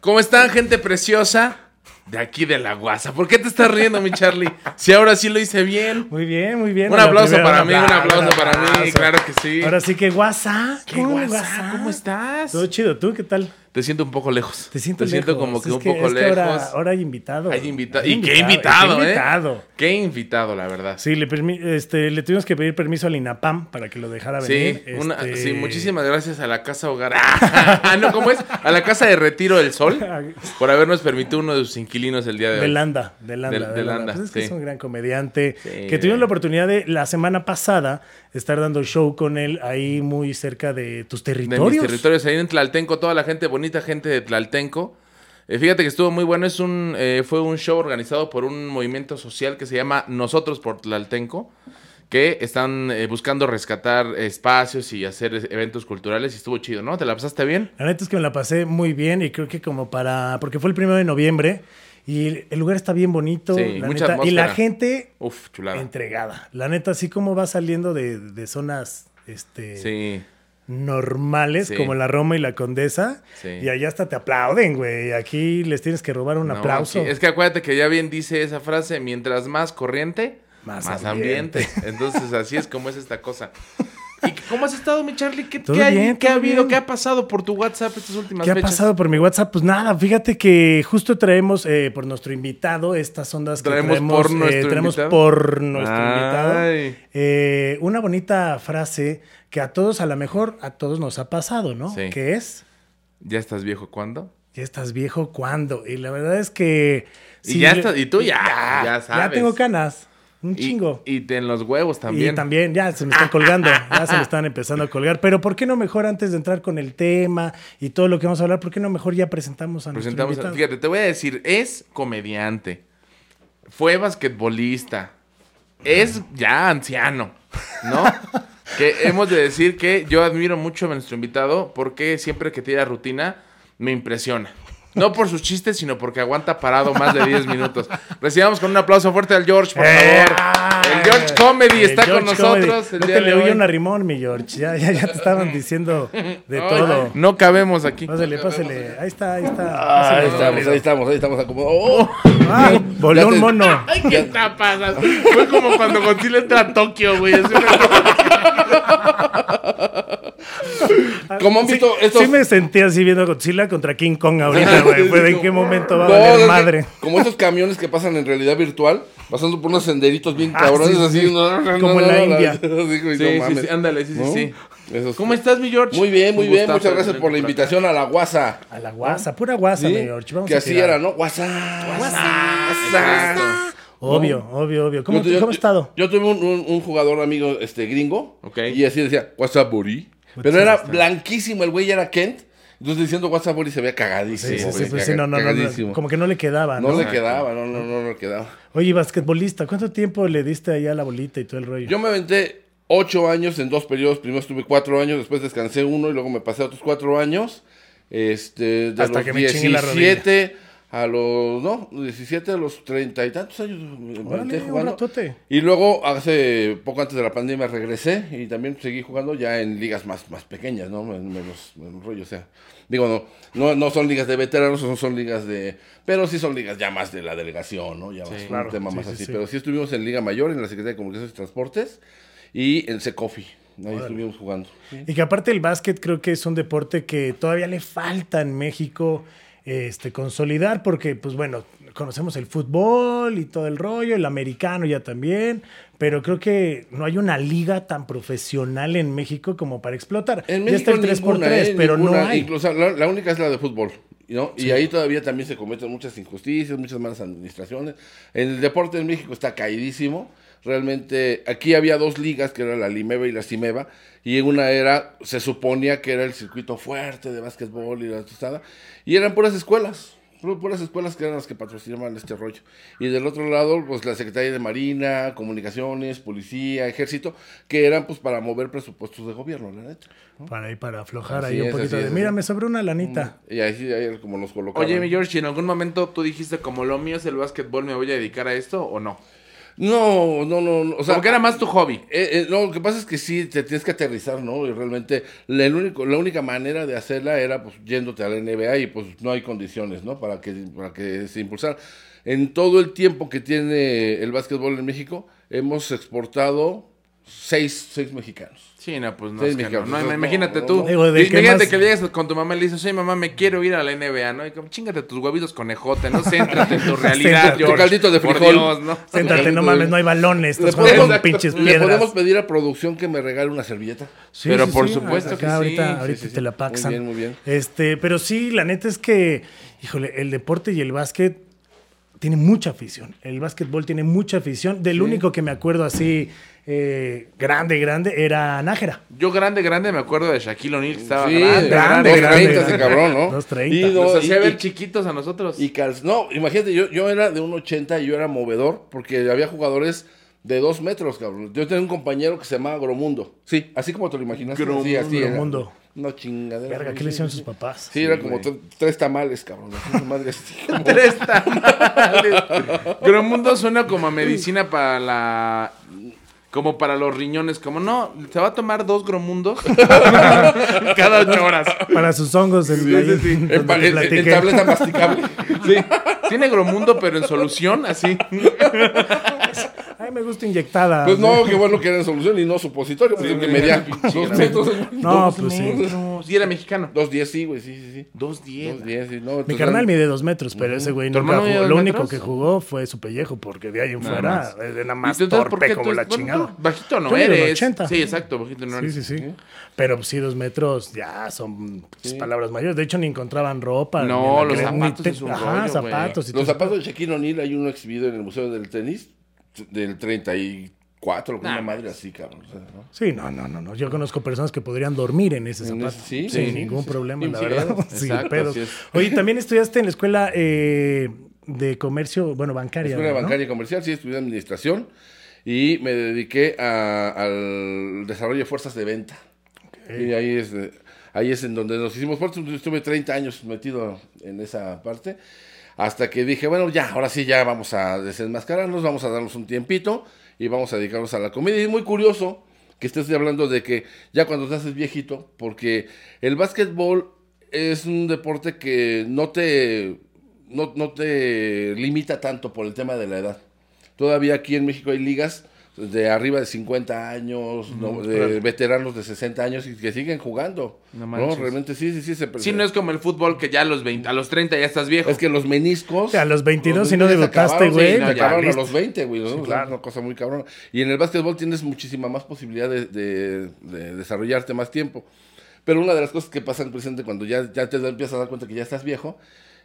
¿Cómo están, gente preciosa? De aquí de la guasa. ¿Por qué te estás riendo, mi Charlie? Si ahora sí lo hice bien. Muy bien, muy bien. Un aplauso primera, para mí, un aplauso para mí, claro que sí. Ahora sí que guasa. ¿Qué guasa? ¿Cómo estás? Todo chido. ¿Tú qué tal? Te siento un poco lejos. Te siento Te siento lejos. como que Es un poco es que lejos. ahora, ahora hay invitado. Hay invitado. Y qué invitado, qué ¿eh? invitado. Qué invitado, la verdad. Sí, le, este, le tuvimos que pedir permiso al INAPAM para que lo dejara Sí, venir. una- Este, sí, muchísimas gracias a la Casa Hogar. Ah, no, ¿cómo es? A la Casa de Retiro del Sol por habernos permitido uno de sus inquilinos el día de hoy. De Landa, de Landa, De- de de Landa. Landa, Pues es que sí. es un gran comediante. Sí. Que tuvimos la oportunidad de la semana pasada estar dando show con él ahí muy cerca de tus de territorios. mis territorios ahí en Tlaltenco, toda la gente, bonita gente de Tlaltenco. Eh, fíjate que estuvo muy bueno, es un, eh, fue un show organizado por un movimiento social que se llama Nosotros por Tlaltenco, que están eh, buscando rescatar espacios y hacer eventos culturales y estuvo chido, ¿no? ¿Te la pasaste bien? La neta es que me la pasé muy bien y creo que como para. Porque fue el primero de noviembre y el lugar está bien bonito. Sí, la mucha neta, y la gente Uf, chulada. entregada. La neta, así como va saliendo de, de zonas este, Sí, normales, Sí. como la Roma y la Condesa, Sí. y allá hasta te aplauden, güey. Aquí les tienes que robar un No, aplauso. es que acuérdate que ya bien dice esa frase, mientras más corriente, más, Más ambiente. ambiente. Entonces así es como es esta cosa. ¿Y cómo has estado, mi Charlie? ¿Qué, hay- ha habido? bien. ¿Qué ha pasado por tu WhatsApp estas últimas ¿Qué ha pasado por mi WhatsApp? Pues nada, fíjate que justo traemos eh, por nuestro invitado estas ondas que Traemos traemos, por eh, nuestro traemos invitado. por nuestro Ay. invitado. Eh, una bonita frase que a todos, a lo mejor, a todos nos ha pasado, ¿no? Sí. Que es, ¿Ya estás viejo cuándo? ya estás viejo, ¿cuándo? Y la verdad es que... Y ya estás- y tú ya, ya sabes. tengo canas, un chingo. Y, en los huevos también. Y también, ya se me están colgando, ya se me están empezando a colgar. Pero ¿por qué no mejor antes de entrar con el tema y todo lo que vamos a hablar, por qué no mejor ya presentamos a Presentamos, nuestro invitado? fíjate, te voy a decir, es comediante, fue basquetbolista, es ya anciano, ¿no? que hemos de decir que yo admiro mucho a nuestro invitado porque siempre que tira rutina me impresiona. No por sus chistes, sino porque aguanta parado más de 10 minutos. Recibamos con un aplauso fuerte al George, por favor. El George Comedy El está con nosotros el No día te de le oye un arrimón, mi George. Ya, ya, ya te estaban diciendo de Ay, todo. No cabemos aquí. Pásale, pásale. Ahí está, ahí está. Ah, ahí estamos, ahí estamos, ahí estamos acomodados. ¡Oh! Voló Ya un te- mono. Ay, ¿qué está pasando? Fue como cuando Godzilla entra a Tokio, güey. así fue. Como han Sí, visto estos... sí me sentí así viendo Godzilla contra King Kong ahorita, güey. En qué momento va a No, valer que madre. Como esos camiones que pasan en realidad virtual, pasando por unos senderitos bien Ah, cabrones, sí, así. sí. no, Como no, en la no, India. Sí, no sí, ándale, sí, sí, ¿No? sí. Esos- ¿Cómo estás, mi George? Muy bien, muy bien. Muchas gracias por la invitación a la guasa. A la guasa, pura guasa, ¿Sí? mi George. Vamos Que a así tirar. era, ¿no? Guasa. Exacto. Obvio, obvio, obvio. ¿Cómo, Yo- yo- ¿cómo has estado? Yo tuve un, un- un jugador amigo este, gringo. Ok. Y así decía, WhatsApp Bori. Pero era blanquísimo, el güey ya era Kent. Entonces diciendo WhatsApp Bori se veía cagadísimo. Sí, sí, sí, güey, pues sí, no, no, no, cagadísimo. no, como que no le quedaba, No ¿no? le quedaba, no, no, no, no le quedaba. Oye, basquetbolista, ¿cuánto tiempo le diste allá a la bolita y todo el rollo? Yo me aventé ocho años en dos periodos. Primero estuve cuatro años, después descansé uno y luego me pasé otros cuatro años. Este, de Hasta los que me chingué la 17 a los, no, 17 a los treinta y tantos años Órale, un jugando. Y luego, hace poco antes de la pandemia, regresé y también seguí jugando ya en ligas más, más pequeñas, ¿no? En menos, menos rollo, o sea. Digo, no, no, no son ligas de veteranos, no son ligas de... Pero sí son ligas ya más de la delegación, ¿no? Ya más, un claro. tema Sí, más sí, así. sí. Pero sí estuvimos en Liga Mayor, en la Secretaría de Comunicaciones y Transportes y en Secofi. Ahí estuvimos jugando. Y que aparte el básquet creo que es un deporte que todavía le falta en México este, consolidar, porque, pues bueno, conocemos el fútbol y todo el rollo, el americano ya también, pero creo que no hay una liga tan profesional en México como para explotar. En ya está el México 3x3, ninguna, ¿eh? pero Ninguna. no hay. Incluso la, la única es la de fútbol. ¿no? Y ahí todavía también se cometen muchas injusticias, muchas malas administraciones. El deporte en México está caidísimo. Realmente, aquí había dos ligas, que era la Limeba y la Cimeba, y en una era, se suponía que era el circuito fuerte de básquetbol y la tostada, y eran puras escuelas. pu- Puras escuelas que eran las que patrocinaban este rollo. Y del otro lado, pues la Secretaría de Marina, Comunicaciones, Policía, Ejército, que eran pues para mover presupuestos de gobierno, la neta. Para ahí, para aflojar Así ahí un poquito de, mira, me sobró una lanita. Y ahí como los colocaban. Oye, mi George, ¿y en algún momento tú dijiste como lo mío es el básquetbol, me voy a dedicar a esto o no? No, no, no, no, o sea, Como que era más tu hobby. Eh, eh, no, lo que pasa es que sí, te tienes que aterrizar, ¿no? Y realmente la, el único, la única manera de hacerla era pues yéndote a la NBA y pues no hay condiciones, ¿no? Para que, para que se impulsara. En todo el tiempo que tiene el básquetbol en México, hemos exportado seis, seis mexicanos. Sí, no, pues no, Sí, es que no. No, pues, no, imagínate no, tú. no. Digo, ¿de qué imagínate más? que llegues con tu mamá y le dices, oye, mamá, me quiero ir a la NBA, ¿no? Y como, chingate tus huevitos conejote, ¿no? Céntrate en tu realidad, Céntrate. George. Tu caldito de Por frijol. Dios, ¿no? Siéntate, no mames, no hay balones. Le Estás jugando podemos, con pinches le piedras. podemos pedir a producción que me regale una servilleta. Sí, Pero sí, por sí, supuesto acá que sí, Ahorita, sí, ahorita sí, sí. te la Muy paxan. bien, muy bien. Este, pero sí, la neta es que, híjole, el deporte y el básquet tiene mucha afición. El básquetbol tiene mucha afición. Del único que me acuerdo así eh, grande, grande, era Nájera. Yo grande, grande me acuerdo de Shaquille O'Neal, que estaba Sí, grande, grande, grande, grande, 2.30 ese grande. cabrón, ¿no? 2.30. Y no, Nos hacía y- ver chiquitos a nosotros. Y cal- no, imagínate, yo, yo era de un 80 y yo era movedor porque había jugadores de dos metros, cabrón. Yo tenía un compañero que se llamaba Gromundo. Sí, así como te lo imaginas. Sí, así era. No chingadera. Verga, ¿qué le hicieron sus papás? Sí, era como tre- tres tamales, cabrón. madre, así como- Tres tamales. Gromundo suena como a medicina para la. Como para los riñones. Como no, se va a tomar dos gromundos cada ocho horas. Para sus hongos, el, sí, sí. donde En, tableta masticable. Sí. Tiene gromundo, pero en solución, así. Ay, me gusta inyectada. Pues no, qué bueno que era en solución y no supositorio, porque que medía dos metros. No, pues sí. Sí era mexicano. Dos diez, sí, güey, sí, sí, sí. Dos diez. Dos diez, sí. No, Mi entonces carnal mide dos metros, pero ese güey ¿Tu nunca jugó. Lo único metros? que jugó fue su pellejo, porque de ahí en fuera era nada ¿Y más por torpe como la bueno, chingada. Bajito no eres. 80. Sí, exacto, bajito no Sí, eres. sí, sí. Pero sí, dos metros ya son palabras mayores. De hecho, ni encontraban ropa. No, ni los zapatos Ajá, zapatos. y Los zapatos de Shaquille O'Neal hay uno exhibido en el Museo del Tenis del 34, con Nah, una madre así, cabrón. o sea, ¿no? Sí, no, no, no, no. Yo conozco personas que podrían dormir en ese zapato. sí, sin sí, ningún sí. problema, la verdad. Sin pedos. Oye, también estudiaste en la escuela eh, de comercio, bueno, bancaria. Escuela ¿no? bancaria y comercial, sí, estudié administración y me dediqué a- al desarrollo de fuerzas de venta. Y ahí es, eh, ahí es en donde nos hicimos fuertes. Estuve 30 años metido en esa parte. Hasta que dije, bueno, ya, ahora sí, ya vamos a desenmascararnos, vamos a darnos un tiempito y vamos a dedicarnos a la comedia. Y es muy curioso que estés hablando de que ya cuando te haces viejito, porque el básquetbol es un deporte que no te, no, no te limita tanto por el tema de la edad. Todavía aquí en México hay ligas de arriba de 50 años, ¿no? de veteranos de 60 años y que siguen jugando. No No, realmente sí, sí, sí. Se Sí, no es como el fútbol que ya a los 20, a los 30 ya estás viejo. Es que los meniscos. O sea, a los 22 los si no debutaste, güey, sí, no, acabaron a los 20, güey. Sí, claro. Es una cosa muy cabrona. Y en el básquetbol tienes muchísima más posibilidad de, de- de desarrollarte más tiempo. Pero una de las cosas que pasan presente cuando ya, ya te empiezas a dar cuenta que ya estás viejo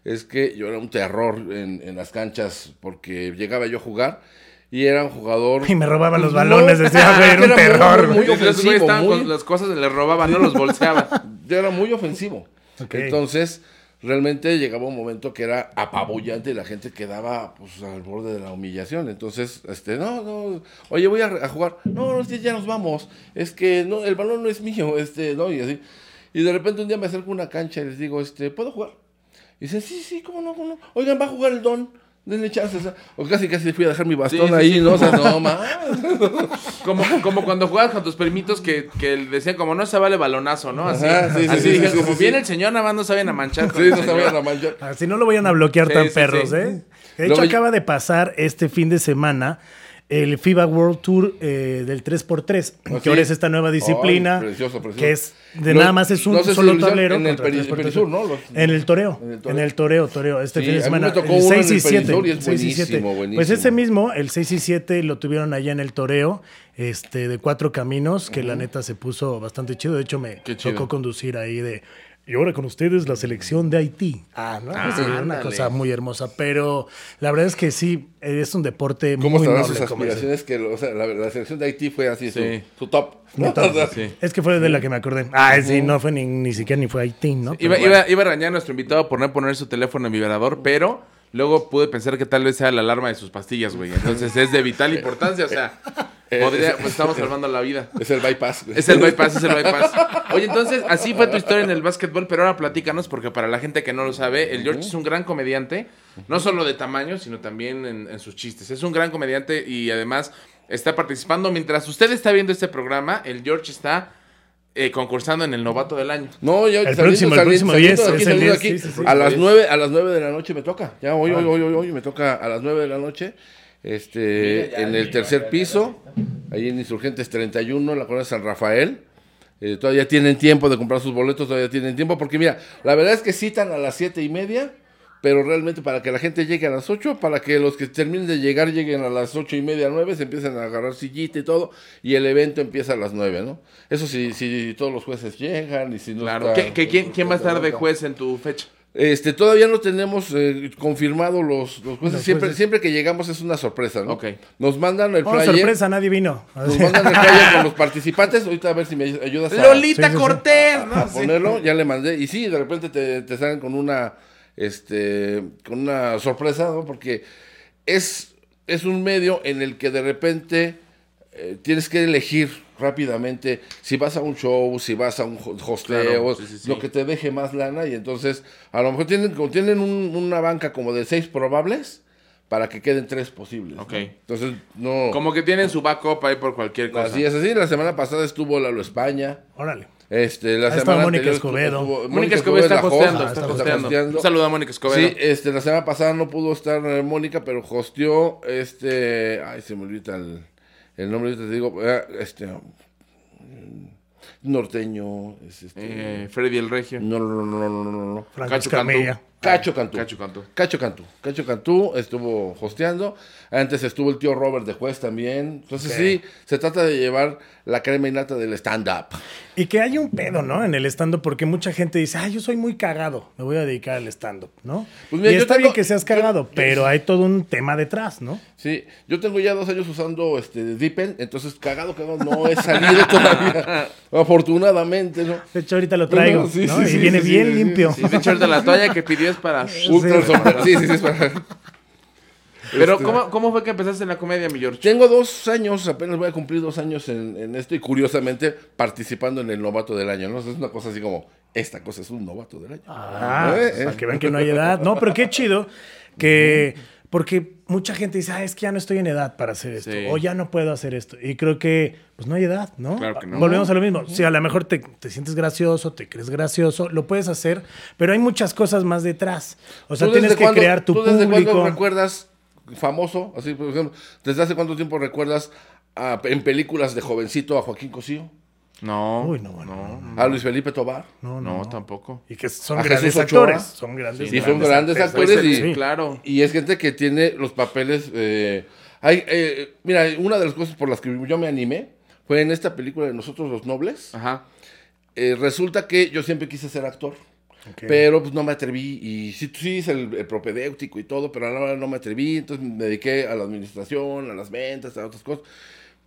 es que yo era un terror en, en las canchas porque llegaba yo a jugar y era un jugador. Y me robaban los No, balones, decía, güey, era un terror. muy, muy ofensivo, estaban muy- con las cosas, le robaban, no los bolseaba. yo era muy ofensivo. Entonces, realmente llegaba un momento que era apabullante y la gente quedaba pues, al borde de la humillación. Entonces, este, no, no, oye, voy a, a jugar. No, no, es que ya nos vamos. Es que no, el balón no es mío, este, no, y así. Y de repente un día me acerco a una cancha y les digo, este, ¿puedo jugar? Y dicen, sí, sí, cómo no, cómo no. Oigan, va a jugar el don. Denle chance. o sea, O casi, casi fui a dejar mi bastón Sí, ahí, sí. ¿no? O sea, no, más. Como, como cuando jugabas con tus primitos que, que decían como no se vale balonazo, ¿no? Así, Ajá, sí, sí, así sí, como sí, viene sí. el señor, nada más no saben a manchar Sí, no señor. sabía la mancha. Así no lo vayan a bloquear Sí, tan sí, perros, sí. ¿eh? De hecho, acaba de pasar este fin de semana el FIBA World Tour eh, del 3x3, ¿Ah, que ahora es esta nueva disciplina, Ay, precioso, precioso. que es de No- nada más es un no sé solo tablero. en el Peri- 3x3. Perisur, ¿no? Los- En el toreo, En el en toreo. el toreo, toreo, este Sí, fin de semana. me tocó el uno en 6 y el 7. Perisur y es 6 y 7. buenísimo. Pues ese mismo, el 6 y 7, lo tuvieron allá en el toreo, este, de cuatro caminos, que la neta se puso bastante chido. De hecho, me tocó conducir ahí de. Y ahora con ustedes la selección de Haití. Ah, ¿no? Ah, Sí, una cosa muy hermosa. Pero la verdad es que sí, es un deporte ¿Cómo muy noble. sus aspiraciones? Que, o sea, la, la selección de Haití fue así, Sí. su, su top. ¿no? Top. O sea, Sí. Es que fue de la que me acordé. Ah, sí, no fue ni, ni siquiera ni fue Haití, ¿no? Iba, iba, bueno. iba a regañar a nuestro invitado por no poner su teléfono en vibrador, pero luego pude pensar que tal vez sea la alarma de sus pastillas, güey. Entonces es de vital importancia, o sea, Podría, pues estamos salvando la vida. Es el bypass. güey. Es el bypass, es el bypass. Oye, entonces, así fue tu historia en el básquetbol, pero ahora platícanos, porque para la gente que no lo sabe, el George es un gran comediante, no solo de tamaño, sino también en, en sus chistes. Es un gran comediante y además está participando. Mientras usted está viendo este programa, el George está eh, concursando en el novato del año. No, yo El próximo, el próximo 10, de aquí, es el saliendo 10, aquí. sí, sí, sí. a las El 9, a las 9 de la noche me toca. Ya hoy, hoy, hoy, hoy, hoy me toca a las 9 de la noche. Este, en el tercer piso, ahí en Insurgentes 31, en la colonia San Rafael. Eh, todavía tienen tiempo de comprar sus boletos, todavía tienen tiempo, porque mira, la verdad es que citan a las siete y media, pero realmente para que la gente llegue a las 8, para que los que terminen de llegar lleguen a las ocho y media, 9, se empiezan a agarrar sillita y todo, y el evento empieza a las 9, ¿no? Eso sí, si todos los jueces llegan y si no Claro. está- ¿Qué- qué- quién, quién va a estar de juez en tu fecha? Este, todavía no tenemos eh, confirmado los, los jueces. Los siempre, jueces. siempre que llegamos es una sorpresa, ¿no? Ok. Nos mandan el Oh, flyer. sorpresa, nadie vino. Nos mandan el flyer con los participantes. Ahorita a ver si me ayudas a, Lolita sí. Cortés, a ¿no? Sí. ponerlo. Ya le mandé. Y sí, de repente te, te salen con una, este, con una sorpresa, ¿no? Porque es, es un medio en el que de repente eh, tienes que elegir rápidamente si vas a un show, si vas a un ho- hosteo, Claro, sí, sí, sí. lo que te deje más lana y entonces a lo mejor tienen, como tienen un- una banca como de seis probables para que queden tres posibles. ¿no? Ok. Entonces no... Como que tienen su backup ahí por cualquier cosa. Así es, así. La semana pasada estuvo Lalo España. Órale. Este, la semana Mónica Escobedo. Mónica Escobedo está host, hosteando, Ah, está está hosteando. hosteando. Un saludo a Mónica Escobedo. Sí, este, la semana pasada no pudo estar eh, Mónica, pero hosteó este, ay, se me olvida el, el nombre, te digo, eh, este, mm, norteño, es este, Eh, Freddy el Regio. no, no, no, no, no, no, no, Franco Escamilla. Cacho Cantú. Cacho Cantú. Cacho Cantú. Cacho Cantú estuvo hosteando. Antes estuvo el tío Robert de juez también. Entonces sí, se trata de llevar la crema innata del stand-up. Y que hay un pedo, ¿no? En el stand-up, porque mucha gente dice, ah, yo soy muy cagado, me voy a dedicar al stand-up, ¿no? Pues mira, y yo está tengo- bien que seas cagado, pero hay todo un tema detrás, ¿no? Sí, yo tengo ya dos años usando este Dipen, entonces cagado, cagado, no he salido todavía. Afortunadamente, ¿no? De hecho, ahorita lo traigo, Sí, ¿no? sí, y sí, viene sí, bien sí, sí, limpio. Sí, de hecho, ahorita la toalla que pidió es para... Ultra Sí. sombrero. Sí, sí, sí. es para- Pero, ¿cómo, ¿cómo fue que empezaste en la comedia, mi George? Tengo dos años, apenas voy a cumplir dos años en, en esto y curiosamente participando en el novato del año, ¿no? Es una cosa así como, esta cosa es un novato del año. Ah, Eh, eh. para que vean que no hay edad. No, pero qué chido que... Porque mucha gente dice, ah, es que ya no estoy en edad para hacer esto. Sí. O ya no puedo hacer esto. Y creo que, pues no hay edad, ¿no? Claro que no. Volvemos a lo mismo. Si a lo mejor te, te sientes gracioso, te crees gracioso, lo puedes hacer, pero hay muchas cosas más detrás. O sea, ¿Tú tienes que crear tu ¿Tú desde público. cuándo recuerdas famoso? Así, por ejemplo, ¿desde hace cuánto tiempo recuerdas a- en películas de jovencito a Joaquín Cosío? No. Uy, no, bueno. No, ¿A Luis Felipe Tobar? No, no, no. tampoco. Y que son A grandes Jesús Ochoa. actores. Son grandes, Y son grandes actores y- sí, claro. Y es gente que tiene los papeles. eh, hay, eh, mira, una de las cosas por las que yo me animé fue en esta película de Nosotros los Nobles. Ajá. Eh, resulta que yo siempre quise ser actor. Pero pues no me atreví y sí, sí hice el, el propedéutico y todo, pero a la hora no me atreví, entonces me dediqué a la administración, a las ventas, a otras cosas.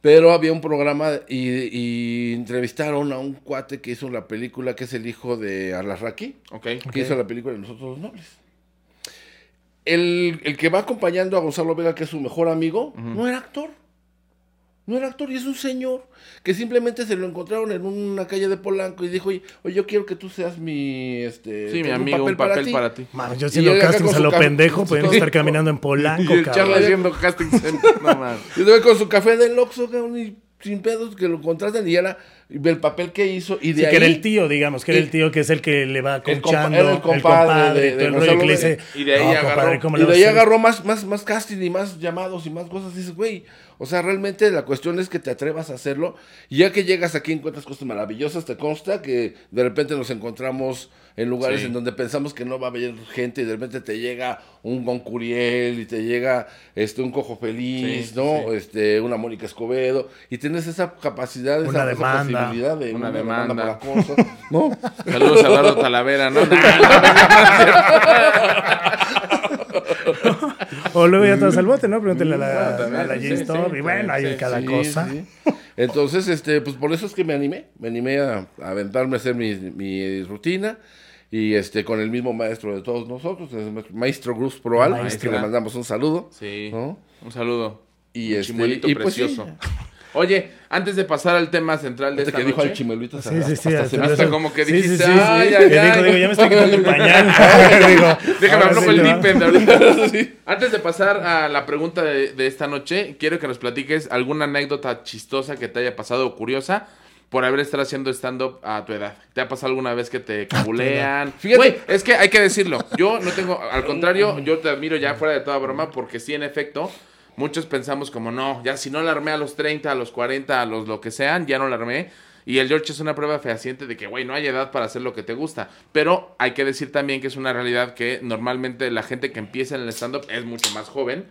Pero había un programa y, y entrevistaron a un cuate que hizo la película, que es el hijo de Alarraqui, Ok. que hizo la película de Nosotros los Nobles. El, el que va acompañando a Gonzalo Vega, que es su mejor amigo, no era actor. No era actor y es un señor que simplemente se lo encontraron en una calle de Polanco y dijo, oye, oye, yo quiero que tú seas mi... Este, Sí, mi amigo, un papel para ti. Mano, yo haciendo castings a lo pendejo, podemos estar caminando en Polanco, Y el cabrón. Haciendo casting center. No mames. Y luego con su café del Oxxo, cabrón, y sin pedos, que lo contratan y era y el papel que hizo y de Sí, ahí... que era el tío, digamos, que era el tío que es el que le va El compa- coachando, el compadre de- de el rollo Gonzalo que le dice, Vega. Y de ahí "No, agarró- compadre, ¿cómo Y de ahí a hacer?" agarró más, más, más casting y más llamados y más cosas. Dices, güey, o sea, realmente la cuestión es que te atrevas a hacerlo. Y ya que llegas aquí encuentras cosas maravillosas. Te consta que de repente nos encontramos en lugares Sí. en donde pensamos que no va a haber gente y de repente te llega un Goncuriel y te llega este un Cojo Feliz, Sí, ¿no? sí. Este, una Mónica Escobedo. Y tienes esa capacidad, Una esa, esa posibilidad de Una una, demanda. demanda por acoso, ¿no? Saludos a Eduardo Talavera, ¿no? O luego ya te vas al bote, ¿no? Pregúntale a la, a la sí, G-Stop. sí, y bueno, hay sí, cada Sí, cosa. sí. Entonces, este, pues por eso es que me animé, me animé a, a aventarme a hacer mi, mi rutina y este con el mismo maestro de todos nosotros, el maestro Cruz Proal, Maestro. que le mandamos un saludo. Sí. ¿no? Un saludo. Y Un este, chimuelito y pues sí, precioso. Oye, antes de pasar al tema central de Este esta que dijo al noche, chimeluito. Sí, sí, sí. hasta se me hasta como que Sí, dijiste, sí, sí, sí. "Ay, Que ay, dijo, ay". digo, ya me estoy quitando el pañal. Digo, Déjame hablar el. Dipen de ahorita. Antes de pasar a la pregunta de, de esta noche, quiero que nos platiques alguna anécdota chistosa que te haya pasado o curiosa por haber estado haciendo stand-up a tu edad. ¿Te ha pasado alguna vez que te cabulean? Fíjate- Güey, es que hay que decirlo. Yo no tengo, al contrario, yo te admiro ya fuera de toda broma porque sí, en efecto, muchos pensamos como, no, ya si no la armé a los 30, a los 40, a los lo que sean, ya no la armé. Y el George es una prueba fehaciente de que, güey, no hay edad para hacer lo que te gusta. Pero hay que decir también que es una realidad que normalmente la gente que empieza en el stand-up es mucho más joven.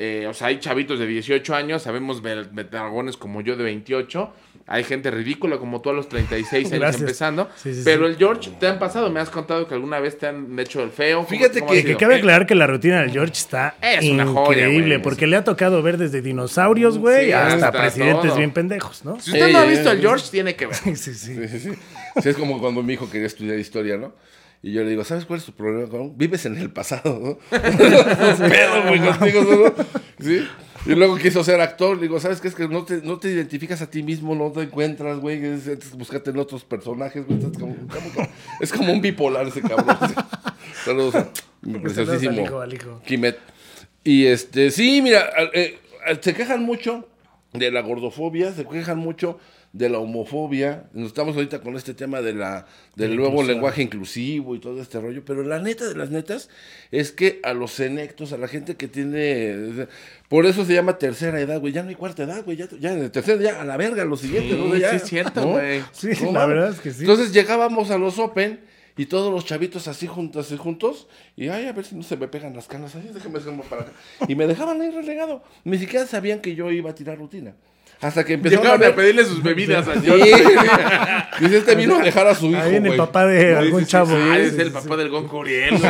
Eh, o sea, hay chavitos de 18 años, sabemos dragones como yo de 28. Hay gente ridícula como tú a los 36 años Gracias. empezando. Sí, sí, pero sí. el George, ¿te han pasado? Me has contado que alguna vez te han hecho el feo. ¿Cómo- Fíjate cómo que- Que cabe aclarar que la rutina del George está Es una joya, increíble, güey. porque le ha tocado ver desde dinosaurios, güey, Sí, hasta hasta presidentes todo. bien pendejos, ¿no? Si usted no ha visto ey. al George, tiene que ver. Sí, sí, sí. Es como cuando mi hijo quería estudiar historia, ¿no? Y yo le digo, ¿sabes cuál es tu problema? Vives en el pasado, ¿no? Pedo, güey, contigo, ¿no? ¿Sí? Y luego quiso ser actor, le digo, ¿sabes qué? Es que no te, no te identificas a ti mismo, no te encuentras, güey, es, es buscarte en otros personajes, güey. Es como, es como un bipolar ese cabrón. Saludos a mi preciosísimo al hijo, al hijo. Kimet. Y este, sí, mira, eh, se quejan mucho de la gordofobia, se quejan mucho de la homofobia. Nos estamos ahorita con este tema de la, del la nuevo inclusión. lenguaje inclusivo y todo este rollo. Pero la neta de las netas es que a los senectos, a la gente que tiene. Por eso se llama tercera edad, güey. Ya no hay cuarta edad, güey. Ya, ya en el tercero, ya a la verga, lo siguiente, ¿no? Sí, Ya, sí es cierto, ¿no? güey. Sí, No la mames. verdad es que sí. Entonces llegábamos a los Open y todos los chavitos así juntos, así juntos, y ay, a ver si no se me pegan las canas, ay, déjame para acá. Y me dejaban ahí relegado. Ni siquiera sabían que yo iba a tirar rutina. Hasta que empezaron a Llegaron a ver. pedirle sus bebidas al Sí. Dice, este vino a dejar a su hijo. Ahí viene el papá de Sí, algún sí, sí, chavo. sí. Ah, Sí, es sí, el sí. papá del Gon Curiel. Sí.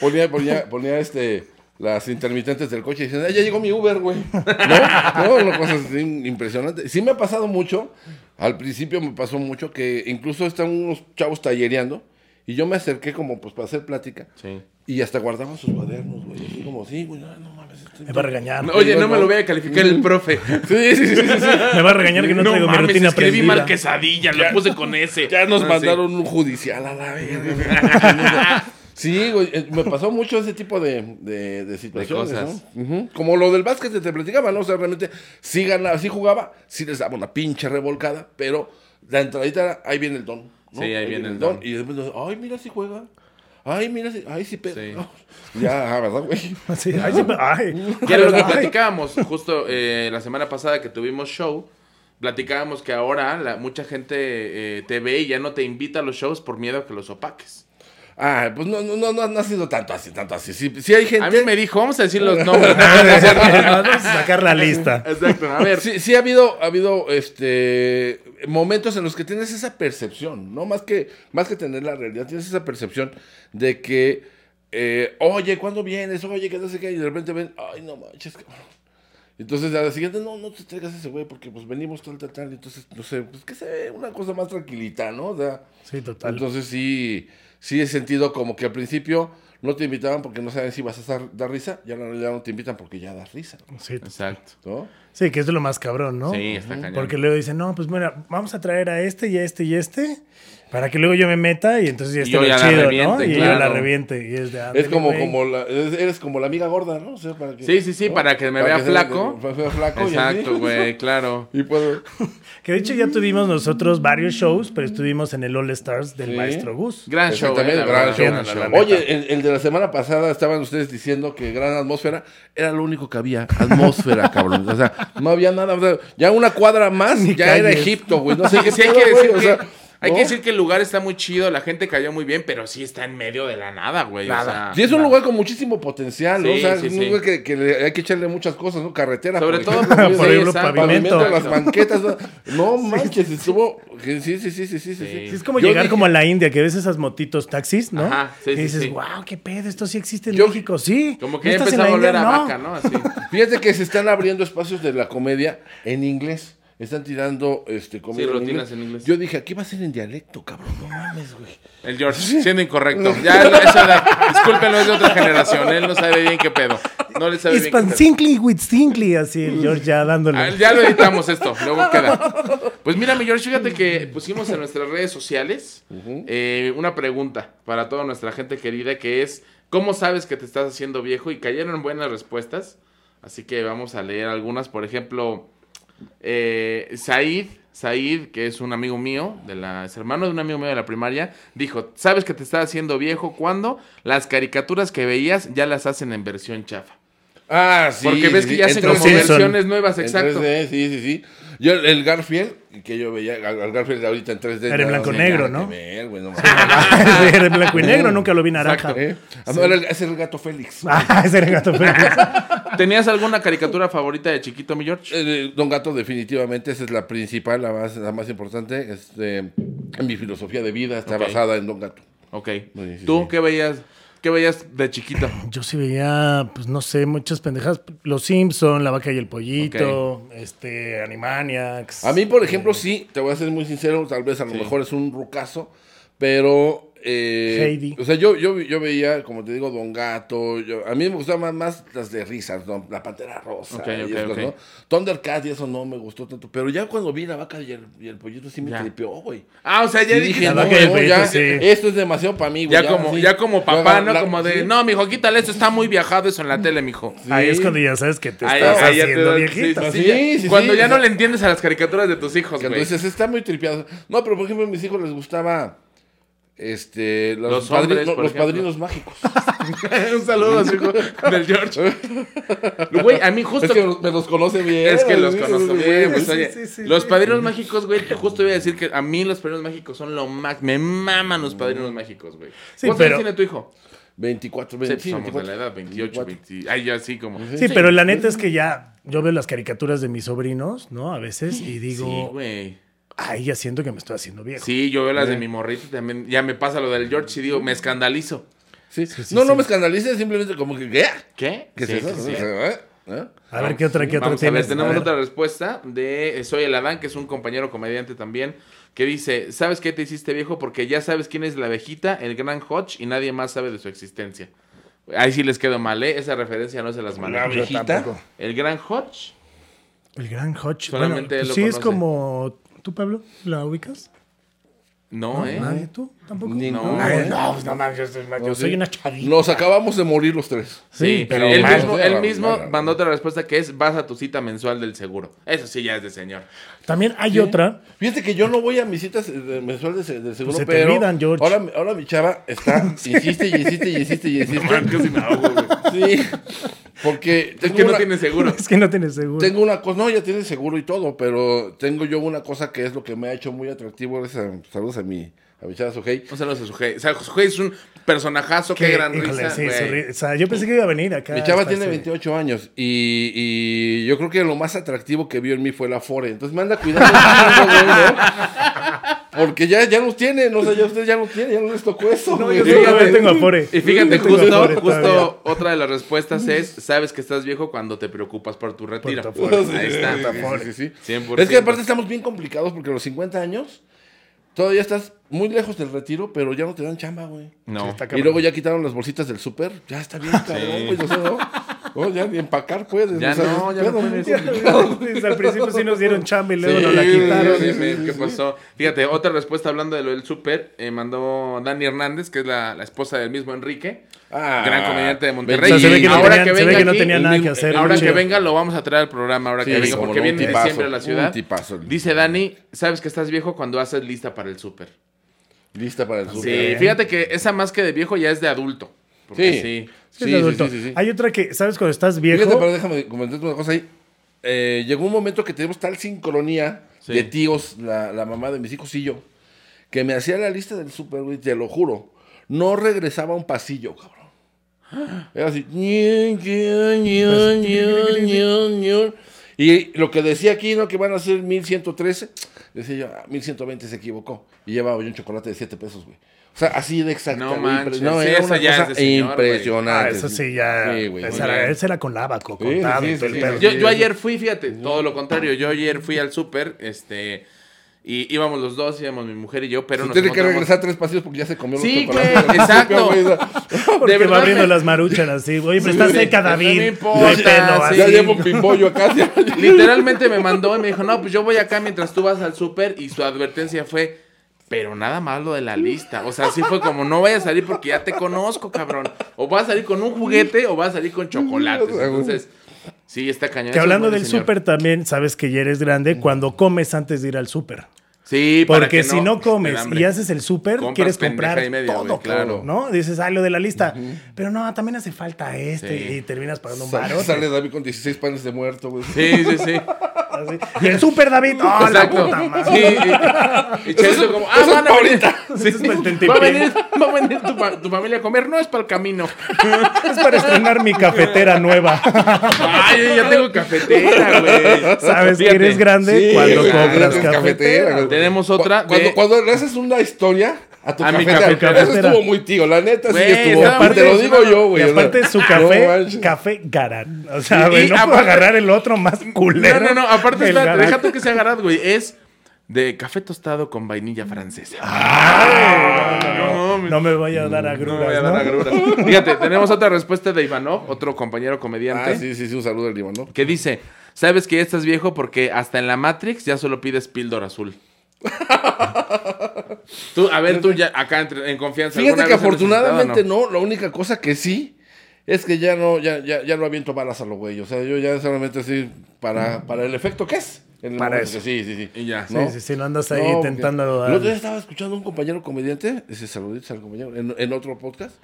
Ponía, ponía, ponía este las intermitentes del coche y dicen, "Ah, ya llegó mi Uber, güey. No, no, una cosa así impresionante. Sí me ha pasado mucho, al principio me pasó mucho que incluso están unos chavos tallereando y yo me acerqué como pues para hacer plática Sí. y hasta guardaban sus cuadernos, güey. Así como, sí, güey, no, no Me va a regañar. No, Oye, no me lo voy a calificar el profe. Sí, sí, sí, sí, sí. Me va a regañar que no, No traigo mi mames, rutina escribí mal quesadilla, lo puse con ese. Ya nos Ah, sí. mandaron un judicial a la verga. Sí, güey, eh, me pasó mucho ese tipo de, de, de situaciones, cosas. ¿no? Ujú. Como lo del básquet que te platicaba, ¿no? O sea, realmente sí ganaba, sí jugaba, sí les daba una pinche revolcada, pero la entradita era, ahí viene el don. ¿no? Sí, ahí viene el don. Y después, ay, mira si juega. Ay, mira si, ay, sí, pero. Sí. Ya, ah, ¿verdad, güey? Sí, ay, siempre- ay. Que era lo que platicábamos justo eh, la semana pasada que tuvimos show. Platicábamos que ahora la, mucha gente eh, te ve y ya no te invita a los shows por miedo a que los opaques. Ah, pues no, no, no, no, no ha sido tanto así, tanto así. Sí, sí hay gente. A mí me dijo, vamos a decir los nombres. Vamos a sacar la lista. Exacto, a ver. Sí, sí ha habido, ha habido este momentos en los que tienes esa percepción, ¿no? Más que, más que tener la realidad, tienes esa percepción de que, eh, oye, ¿cuándo vienes? Oye, que no sé qué, y de repente ven, ay, no manches, cabrón. Entonces a la siguiente, no, no te traigas ese güey, porque pues venimos tal, tal, tal. Entonces, no sé, pues que sea una cosa más tranquilita, ¿no? O sea, Sí, total. entonces sí, sí he sentido como que al principio no te invitaban porque no saben si vas a dar, dar risa, ya no, ya no te invitan porque ya das risa, Sí, Exacto. ¿no? sí, que es de lo más cabrón, ¿no? Sí, está cañón. Porque luego dicen, no, pues mira, vamos a traer a este y a este y a este para que luego yo me meta y entonces ya Y yo la chido, ¿no? Y yo claro. la reviente. Y es de, Es ándale, como, como la, eres eres como la amiga gorda, ¿no? O sea, para que, Sí, sí, sí, para que me vea flaco. para que vea flaco. Exacto, güey, claro. Y puedo... Que de hecho ya tuvimos nosotros varios shows, pero estuvimos en el All Stars del Sí. Maestro Gus. Gran show, eh, Exactamente, la gran verdad, show. Oye, el, el de la semana pasada estaban ustedes diciendo que gran atmósfera era lo único que había. Atmósfera, cabrón. O sea, no había nada. o sea, ya una cuadra más, Ni ya era. Egipto, güey. No sé qué Sí, hay que decir sea, hay ¿no? que decir que el lugar está muy chido, la gente cayó muy bien, pero sí está en medio de la nada, güey. O sea, Sí, es un lugar con muchísimo potencial, ¿no? Sí, o sea, sí, es un sí. lugar que, que le- hay que echarle muchas cosas, ¿no? Carretera. Sobre todo ejemplo, por ¿no? Por Sí, ejemplo, exacto. pavimento. las banquetas. ¿no? No manches, estuvo. que Sí, sí, sí, sí, sí, sí. sí. Es como Yo llegar dije- como a la India, que ves esas motitos taxis, ¿no? Ajá, sí, y dices, sí. wow, qué pedo, esto sí existe en Yo- México, sí. Como que ¿No ya empezó a la volver a No. vaca, ¿no? Así. Fíjate que se están abriendo espacios de la comedia en inglés. Están tirando este comedia Sí, en rutinas inglés. en inglés. Yo dije, aquí va a ser en dialecto, cabrón. No mames, güey. El George, siendo incorrecto. Ya, esa edad, discúlpenlo, es de otra generación. Él no sabe bien qué pedo. No le sabe bien qué Hispan pedo. Sinkly with Sinkly, así el George ya dándole. Ah, ya lo editamos esto, luego queda. Pues mira, mi George, fíjate que pusimos en nuestras redes sociales eh, una pregunta para toda nuestra gente querida que es, ¿cómo sabes que te estás haciendo viejo? Y cayeron buenas respuestas, así que vamos a leer algunas. Por ejemplo, eh, Said, Said, que es un amigo mío, de la, es hermano de un amigo mío de la primaria, dijo, ¿sabes que te estás haciendo viejo cuando las caricaturas que veías ya las hacen en versión chafa? Ah, sí. Porque ves sí, que ya en hacen como 3D. Simpson. versiones nuevas, En exacto. 3D, sí, sí, sí. Yo, el Garfield, que yo veía, al al Garfield de ahorita en 3D. Era en no, blanco no, negro, ¿no? ver. Era en blanco y negro, nunca lo vi naranja. ¿Eh? Ah, era el- ese era el gato Félix. Ah, ese era el gato Félix. ¿Tenías alguna caricatura favorita de chiquito, mi George? Eh, Don Gato, definitivamente, esa es la principal, la más, la más importante. Este, en mi filosofía de vida está basada en Don Gato. Ok. Sí, sí, ¿Tú sí. qué veías? ¿Qué veías de chiquito? Yo sí veía, pues no sé, muchas pendejas. Los Simpson, La Vaca y el Pollito, este, Animaniacs. A mí, por ejemplo, sí, te voy a ser muy sincero, tal vez a lo Sí. mejor es un rucazo, pero... eh, Heidi. O sea, yo, yo, yo veía, como te digo, Don Gato. yo- a mí me gustaban más, más las de risas, ¿no? La Pantera Rosa. Ok, y ok, esas ok. cosas, ¿no? Thundercat y eso no me gustó tanto. Pero ya cuando vi la vaca y el, y el pollito sí me Ya. tripeó, güey. Ah, o sea, ya Y dije, La no, vaca y el no, pollito, ya, sí. esto es demasiado para mí, güey. ya, como, sí. ya como papá, ¿no? La- como de, sí. no, mijo, quítale esto, está muy viajado eso en la tele, mijo. Ahí es cuando ya sabes que te Ahí- estás ahí ya te haciendo viejito. sí, sí, Sí, ya. sí, sí, Cuando ya sea- no le entiendes a las caricaturas de tus hijos, güey. entonces está muy tripeado. No, pero por ejemplo, a mis hijos les gustaba este los, Los padri- hombres, los- padrinos mágicos. Un saludo a su hijo del George. Güey, a mí justo... es que me los conoce bien. Es que los Sí, conozco sí, bien, sí, pues, sí, oye, sí, sí, los sí. padrinos mágicos, güey, justo iba a decir que a mí los padrinos mágicos son lo más, me maman los padrinos mágicos, güey. Sí, ¿Cuántos pero- años tiene tu hijo? 24, Sí, 20, pues sí, somos de 24. la edad, 28, 24. 20, ay, yo así como. Sí, pero la neta es que ya yo veo las caricaturas de mis sobrinos, ¿no? A veces y Sí, digo, güey. Ay, ya siento que me estoy haciendo viejo. Sí, yo veo las de mi morrito y también, ya me pasa lo del George y digo, me escandalizo. Sí. sí, no, no sí. me escandalice, simplemente como que, ¿qué? ¿Qué? ¿Qué Sí, es eso? sí, sí. ¿Eh? ¿Eh? A ver, ¿qué otra, qué otra Vamos a ver, tienes? tenemos A ver. otra respuesta de eh, Soy el Adán, que es un compañero comediante también, que dice, ¿sabes qué te hiciste viejo? Porque ya sabes quién es la abejita, el gran Hodge, y nadie más sabe de su existencia. Ahí sí les quedó mal, ¿eh? Esa referencia no se las mandé. La abejita. El gran Hodge. El gran Hodge. Solamente Bueno, él lo sí, es como. ¿Tú, Pablo? ¿La ubicas? No, ¿eh? ¿Nadie? ¿Tú? ¿Tampoco? Ni- No. Ay, no, pues no mames, yo soy, yo No, soy sí. una chavita. Nos acabamos de morir los tres. Sí, Sí, pero él mismo, él mismo mandó otra respuesta que es, vas a tu cita mensual del seguro. Eso sí ya es de señor. También hay otra. Fíjate que yo no voy a mis citas eh, mensuales de, de seguro, Pues se te pero olvidan, George. Ahora, ahora mi chava está, insiste y insiste y insiste y insiste. Casi me ahogo, güey. Sí, porque Es que no tiene seguro. Es que no tienes seguro. Tengo una cosa, no, ya tiene seguro y todo, pero tengo yo una cosa que es lo que me ha hecho muy atractivo. eh, saludos a mi, a mi chava Sujei. Un saludo a Sujei. O sea, Sujei es un personajazo, qué Que, gran híjole, risa. sí, ri- o sea, yo pensé que iba a venir acá. Mi chava tiene ese- 28 años y, y yo creo que lo más atractivo que vio en mí fue la Fore. Entonces me anda cuidando. un chingo, güey, ¿no? Porque ya, ya nos tienen, o sea, ya ustedes ya nos tienen, ya no les tocó eso. No, yo Fíjate. tengo Afore. Y fíjate, Yo tengo justo, Afore justo otra de las respuestas es, sabes que estás viejo cuando te preocupas por tu retiro. tu Afore. Ahí está. Sí, sí, sí. 100%. Es que aparte estamos bien complicados porque a los 50 años todavía estás muy lejos del retiro, pero ya no te dan chamba, güey. No. Está Y luego ya quitaron las bolsitas del súper. Ya está bien, cabrón, güey. O sea, ¿no? No, ya ni empacar puedes. Ya o sea, no, ya no puedes. Desde al principio sí nos dieron chamba y luego Sí, nos la quitaron. sí, sí, ¿Qué pasó? Fíjate, otra respuesta hablando de lo del súper, eh, mandó Dani Hernández, que es la, la esposa del mismo Enrique, Ah, gran comediante de Monterrey. O sea, se ve que no ahora tenían- que se ve venga que no aquí, tenía nada que hacer. ahora que venga lo vamos a traer al programa, ahora Sí, que venga, porque viene en tipazo, diciembre a la ciudad. tipazo. Dice Dani, sabes que estás viejo cuando haces lista para el súper. Lista para el súper. Sí, fíjate que esa más que de viejo ya es de adulto. Porque Sí. sí. Sí, Sí, es sí, adulto. sí, sí, sí. Hay otra que, ¿sabes? Cuando estás viejo. Fíjate, pero déjame comentarte una cosa ahí. Eh, llegó un momento que tenemos tal sincronía Sí. de tíos, la, la mamá de mis hijos y yo, que me hacía la lista del súper, güey, te lo juro. No regresaba a un pasillo, cabrón. Era así. Y lo que decía aquí, ¿no? Que van a ser 1113. Decía yo, ah, 1120 se equivocó. Y llevaba yo un chocolate de 7 pesos, güey. O sea, así de exacta. No manches, No, sí, era una ya es cosa de señor, güey. impresionante. Ah, eso sí, ya. Sí, güey. esa era, bien. ese era con Sí, sí, el sí, sí. Yo, yo ayer fui, fíjate, todo lo contrario. Yo ayer fui al súper, este, y íbamos los dos, íbamos mi mujer y yo, pero nos tiene que regresar tres pasillos porque ya se comió Sí, los chocolates. güey, exacto. de va abriendo me- las maruchas así. Oye, pero Sí, está sí. seca, No David. me importa, No hay pedo, sí. Ya así. llevo un pimbollo acá. Literalmente me mandó y me dijo, no, pues yo voy acá mientras tú vas al súper y su advertencia fue, pero nada más lo de la lista. O sea, sí fue como, no vayas a salir porque ya te conozco, cabrón. O vas a salir con un juguete o vas a salir con chocolates. Entonces, sí, está cañón. Que hablando del súper también, sabes que ya eres grande cuando comes antes de ir al súper. Sí, para Porque que si no comes y haces el súper, quieres comprar y media, todo, claro. ¿no? Dices, ah, lo de la lista. Pero no, también hace falta este Sí. y terminas pagando un baro. sale David con 16 panes de muerto, güey. Sí, sí, sí. Y el súper, David. ¡Oh, la Exacto. puta madre! Sí, y, y Chelito como, ah, van a venir. ahorita. Sí, Eso es para el va a venir, va a venir tu, fa- tu familia a comer, no es para el camino. Es para estrenar mi cafetera nueva. Ay, ya tengo cafetera, güey. Sabes que Fíjate. eres grande Sí, cuando compras cafetera. Tenemos otra Cu- Cuando, de- cuando le haces una historia a tu A mi cafetera. Eso estuvo muy tío, la neta Güey, sí estuvo. muy te lo digo yo, güey. Y aparte su no café, café Garat. O sea, Y- güey, y no puedo aparte- agarrar el otro más culero. No, no, no, aparte, Garat. déjate que sea Garat, güey. Es de café tostado con vainilla francesa. Ay, no, no me vaya a dar No agruras, me voy a dar agruras. Fíjate, tenemos otra respuesta de Ivanov, otro compañero comediante, Ah, sí, sí, sí, un saludo al Iván, ¿no? que dice, sabes que ya estás viejo porque hasta en la Matrix ya solo pides píldora azul. tú, a ver, tú ya acá entre- en confianza. Fíjate ¿alguna que afortunadamente necesitado o no? la única cosa que sí es que ya no, ya, ya, ya no aviento balas a los güey. O sea, yo ya solamente así para, para el efecto que es. En el Para eso. que Sí, sí, sí. Y ya. Sí, ¿no? sí, sí, no andas ahí No, porque intentando. El dar- otro día estaba escuchando a un compañero comediante, ese saluditos al compañero, en, en otro podcast.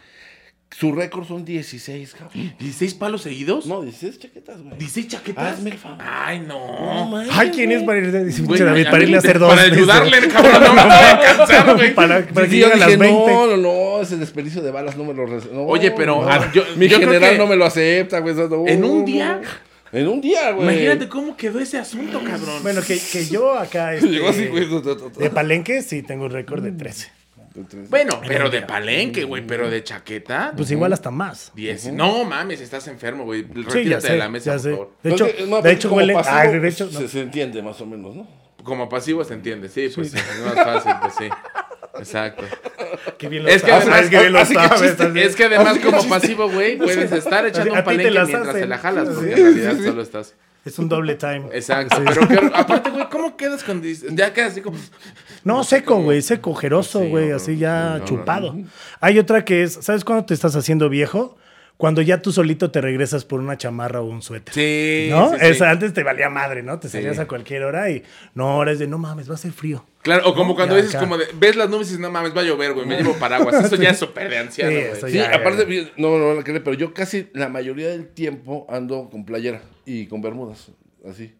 Su récord son 16, cabrón. ¿16 palos seguidos? No, 16 chaquetas, güey. ¿16 chaquetas? Hazme el favor. Ay, No, no. manches, Ay, ¿quién es güey. para ir, dice, Güey, David, a para irle a hacer dos? Para ayudarle, cabrón, no a cansar, güey. para, para que Sí, yo lleguen a las dije, 20. no, no, no, ese desperdicio de balas no me lo... no, Oye, pero, no. ah, yo- Mi yo creo general que- no me lo acepta, güey. no, ¿En un no, día? no. En un día, güey. Imagínate cómo quedó ese asunto, cabrón. Bueno, que, que yo acá. este, Llegó así, güey. no, no, no. de Palenque sí tengo un récord de 13. Bueno, pero de palenque, güey, pero de chaqueta. Pues igual hasta más. 10. No mames, estás enfermo, güey. Sí, ya Retírate sé. de la mesa, ya por sé. favor. De hecho, Entonces, no, de hecho como huele. pasivo, Ay, de hecho, no. se, se entiende más o menos, ¿no? Como pasivo se entiende, sí, pues sí. Es más fácil, pues sí. Exacto. Qué bien lo Es que sabes, además- bien lo que sabes, así. Es que además, que como chiste. pasivo, güey, puedes estar echando un palenque mientras hacen. te la jalas, porque Sí, en realidad solo estás. Es un doble time. Exacto. Sí. Pero que, aparte, güey, ¿cómo quedas con. Ya quedas así como. No, seco, güey, seco, ojeroso, güey, no, así no, ya no, no, chupado. Hay otra que es, ¿sabes cuándo te estás haciendo viejo? Cuando ya tú solito te regresas por una chamarra o un suéter. Sí. ¿No? sí, sí. Esa, antes te valía madre, ¿no? Te salías Sí. a cualquier hora y no, ahora es de no mames, va a ser frío. Claro, o como cuando Ya dices, acá. como de. Ves las nubes y dices, no mames, va a llover, güey, me llevo paraguas. Eso ya es súper de anciano, Sí, güey. eso Sí, ya, aparte, ya. no, no, no, pero yo casi la mayoría del tiempo ando con playera y con bermudas, así.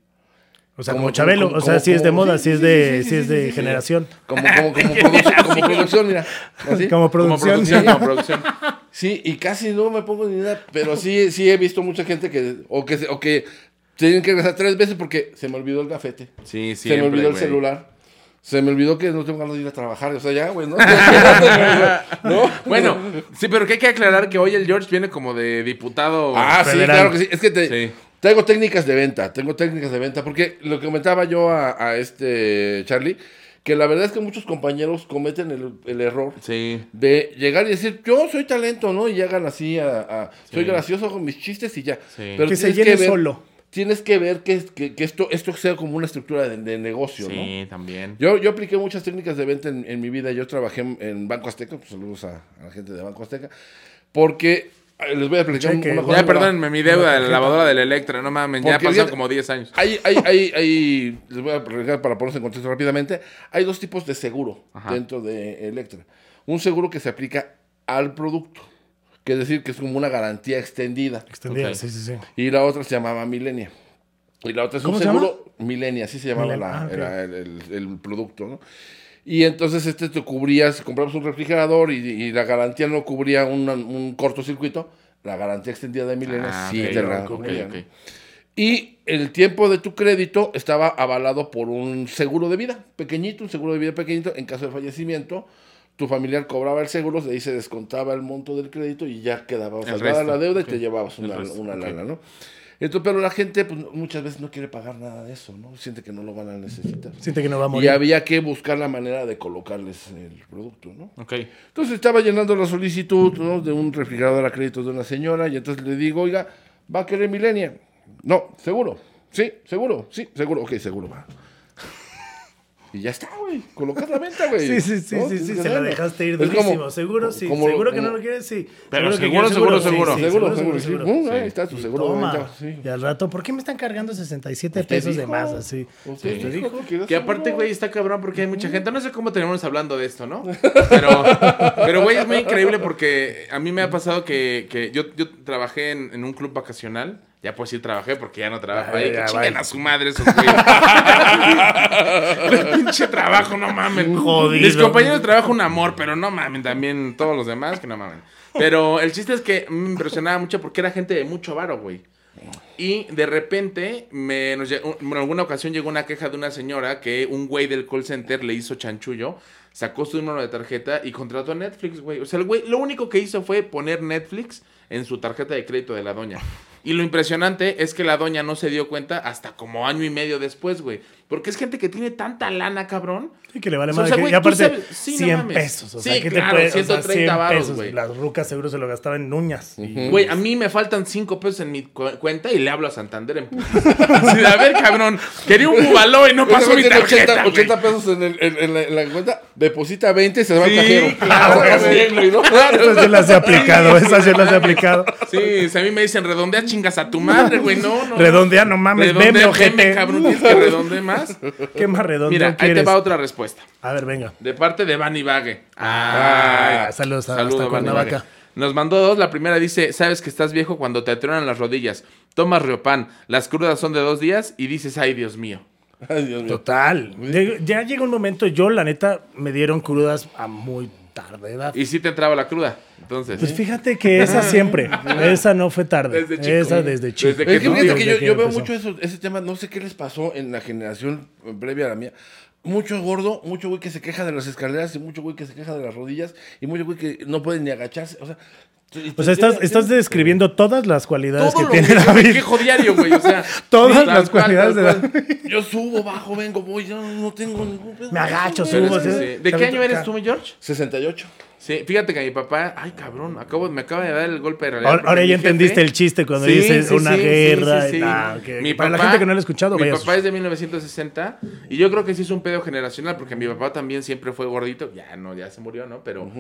O sea, Como- como, Chabelo, como- o sea, como- sí es de moda, sí, sí es sí, de, sí, sí sí, es sí, de sí, sí. generación. Como, como, como, producción, como producción, mira. Así. Como Como producción. producción, como producción. Sí, y casi no me pongo ni nada, pero sí, sí he visto mucha gente que, o que, se- o que tienen que regresar tres veces porque se me olvidó el gafete, Sí, se me olvidó el güey. celular, se me olvidó que no tengo ganas de ir a trabajar, o sea, ya, güey, ¿no? ¿No? Bueno, sí, pero que hay que aclarar que hoy el George viene como de diputado. Ah, sí, claro que sí. Es que te, Sí. Traigo técnicas de venta, tengo técnicas de venta, porque lo que comentaba yo a, a este Charlie, que la verdad es que muchos compañeros cometen el, el error Sí. de llegar y decir, yo soy talento, ¿no? Y llegan así a, a- soy gracioso con mis chistes y ya. Sí. Pero Que se tienes llene ver- solo. Tienes que ver que, que, que esto, esto sea como una estructura de, de negocio, ¿no? Sí, también. Yo, yo apliqué muchas técnicas de venta en, en mi vida. Yo trabajé en, en Banco Azteca, pues saludos a, a la gente de Banco Azteca, porque les voy a platicar Cheque. una cosa. Ya, perdónenme, mi deuda de la lavadora del Electra, no mames, ya Porque pasaron como 10 años. Hay, hay, hay, hay, les voy a platicar para ponerse en contexto rápidamente. Hay dos tipos de seguro Ajá. dentro de Electra. Un seguro que se aplica al producto, que es decir, que es como una garantía extendida. Extendida, Ok. sí, sí, sí. Y la otra se llamaba Milenia. Y la otra es ¿Cómo un se seguro Milenia, así se llamaba Milenia, la- ah, ok. era el, el- el producto, ¿no? Y entonces este te cubría, si comprabas un refrigerador y, y la garantía no cubría una- un cortocircuito, la garantía extendida de Milenia Ah, sí te la. Y el tiempo de tu crédito estaba avalado por un seguro de vida pequeñito, un seguro de vida pequeñito. En caso de fallecimiento, tu familiar cobraba el seguro, de ahí se descontaba el monto del crédito y ya quedaba resto, la deuda y te llevabas una, resto, una lana, ¿no? Entonces, pero la gente pues, muchas veces no quiere pagar nada de eso, ¿no? Siente que no lo van a necesitar. Siente que no va a Y morir. había que buscar la manera de colocarles el producto, ¿no? Ok. Entonces estaba llenando la solicitud ¿no? de un refrigerador a crédito de una señora y entonces le digo, oiga, ¿va a querer Millennium? No, seguro. Sí, seguro, sí, seguro. Ok, seguro va. Y ya está, güey. Colocas la venta, güey. Sí, sí, sí, ¿No? sí, sí, se la dejaste ir como- durísimo. Seguro, sí. como- seguro que no lo quieres, sí. Pero que seguro, seguro, sí, seguro. Seguro, seguro, sí. Mm, ahí está tu Y seguro, toma. sí. Y al rato, ¿por qué me están cargando 67 Usted pesos de más así? Usted dijo que aparte, seguro. güey, está cabrón porque hay mucha gente. No sé cómo tenemos hablando de esto, ¿no? Pero, pero güey, es muy increíble porque a mí me ha pasado que, que yo, yo trabajé en, en un club vacacional. Ya puedo decir trabajé porque ya no trabajo ahí. Que a su madre esos güeyes. Pinche trabajo, no mamen. Jodido. Mis compañeros de trabajo un amor, pero no mamen. También todos los demás que no mamen. Pero el chiste es que me impresionaba mucho porque era gente de mucho varo, güey. Y de repente, me, nos lle- un- en alguna ocasión llegó una queja de una señora que un güey del call center le hizo chanchullo, sacó su número de tarjeta y contrató a Netflix, güey. O sea, el güey lo único que hizo fue poner Netflix en su tarjeta de crédito de la doña. Y lo impresionante es que la doña no se dio cuenta hasta como año y medio después, güey. Porque es gente que tiene tanta lana, cabrón. Sí, que le vale O sea, más. güey, y aparte, sabes- sí, no 100 mames. pesos. O sea, Sí, ¿qué claro, te puede, o sea, 130 100 varos, pesos. güey. Las rucas seguro se lo gastaban en uñas. Y- Güey, a mí me faltan cinco pesos en mi cu- cuenta y le hablo a Santander en Así de, a ver, cabrón, quería un bubaló y no pasó mi tiene tarjeta, 80, güey. 80 pesos en, el- en- en la, en la cuenta, deposita 20 se va Sí, al cajero. claro, Ah, güey. bien, güey, ¿no? Esas sí las he aplicado, esas sí las he aplicado. Sí, si a mí me dicen redondea chingas a tu madre, güey, no, no. Redondea, no mames, Redondea, veme, ojete. cabrón, tienes que redondear más. ¿Qué más redondo Mira, ahí te va otra respuesta. A ver, venga. De parte de Bani Vague. Ah, saludos a- Saludos, Cuernavaca. Vague. Nos mandó dos. La primera dice: Sabes que estás viejo cuando te atronan las rodillas. Tomas Riopan. Las crudas son de dos días y dices: Ay, Dios mío. Ay, Dios mío. Total. Ya llega un momento, yo la neta me dieron crudas a muy tarde edad. Y sí te entraba la cruda. Entonces. Pues fíjate que esa siempre, esa no fue tarde. Desde chico. Esa desde chico. Desde que Es que fíjate que yo, yo veo empezó. mucho eso, ese tema, no sé qué les pasó en la generación previa a la mía. Mucho gordo, mucho güey que se queja de las escaleras y mucho güey que se queja de las rodillas y mucho güey que no puede ni agacharse. O sea, O sea, estás, estás describiendo todas las cualidades todo que lo tiene que yo me David. quejo diario, güey. O sea, Todas las cual, cualidades tal de cual. Yo subo, bajo, vengo, voy, yo no tengo ningún pedo. Me agacho, subo. ¿De qué ¿Sabes año eres tú, mi George? 68. Sí, fíjate que mi papá, ay cabrón, acabo, me acaba de dar el golpe de realidad. Ahora, ya jefe- entendiste el chiste cuando Sí, dices sí, una sí, guerra. sí, sí, y- sí. ah, ok. Mi Para la papá- gente que no lo ha escuchado, Mi papá es de 1960 y yo creo que sí es un pedo generacional porque mi papá también siempre fue gordito. Ya no, ya se murió, ¿no? Pero,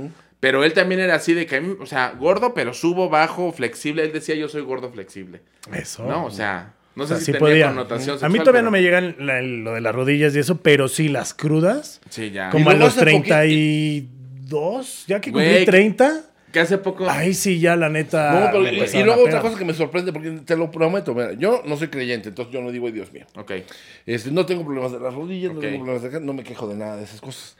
pero él también era así de que, a mí, o sea, gordo, pero subo, bajo, flexible. Él decía yo soy gordo flexible. Eso. ¿No? O sea, no O sé sea, si tenía podía. connotación A mí sexual, todavía pero- no me llegan la- lo de las rodillas y eso, pero sí las crudas. Sí, ya. Como a los hace poquito- 32, ya que cumplí Güey, 30. Que hace poco... Ahí sí, ya la neta. No, pero, me y, luego otra cosa que me sorprende, porque te lo prometo, mira, yo no soy creyente, entonces yo no digo, "Ay, Dios mío. Ok. Este, no tengo problemas de las rodillas, Ok. no tengo problemas de acá, no me quejo de nada de esas cosas.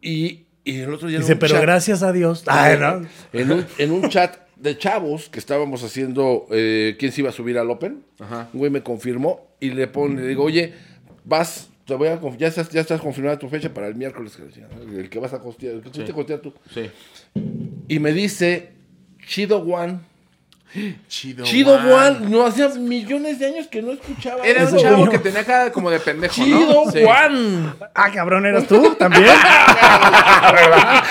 Y, y el otro día... en Dice, un pero chat- gracias a Dios. Ay, no. en, un, en un chat de chavos que estábamos haciendo eh, quién se iba a subir al Open, Ajá. un güey me confirmó y le pone, le digo, oye, vas, te voy a ya estás, ya estás confirmada tu fecha para el miércoles, el que vas a costear, el que fuiste a costear tú. Sí. Y me dice, Chido One. Chido. Chido Juan. No hacía millones de años que no escuchaba. Era un eso. Chavo que tenía cara como de pendejo, Chido ¿no? Sí. One. Ah, cabrón, ¿eras tú también?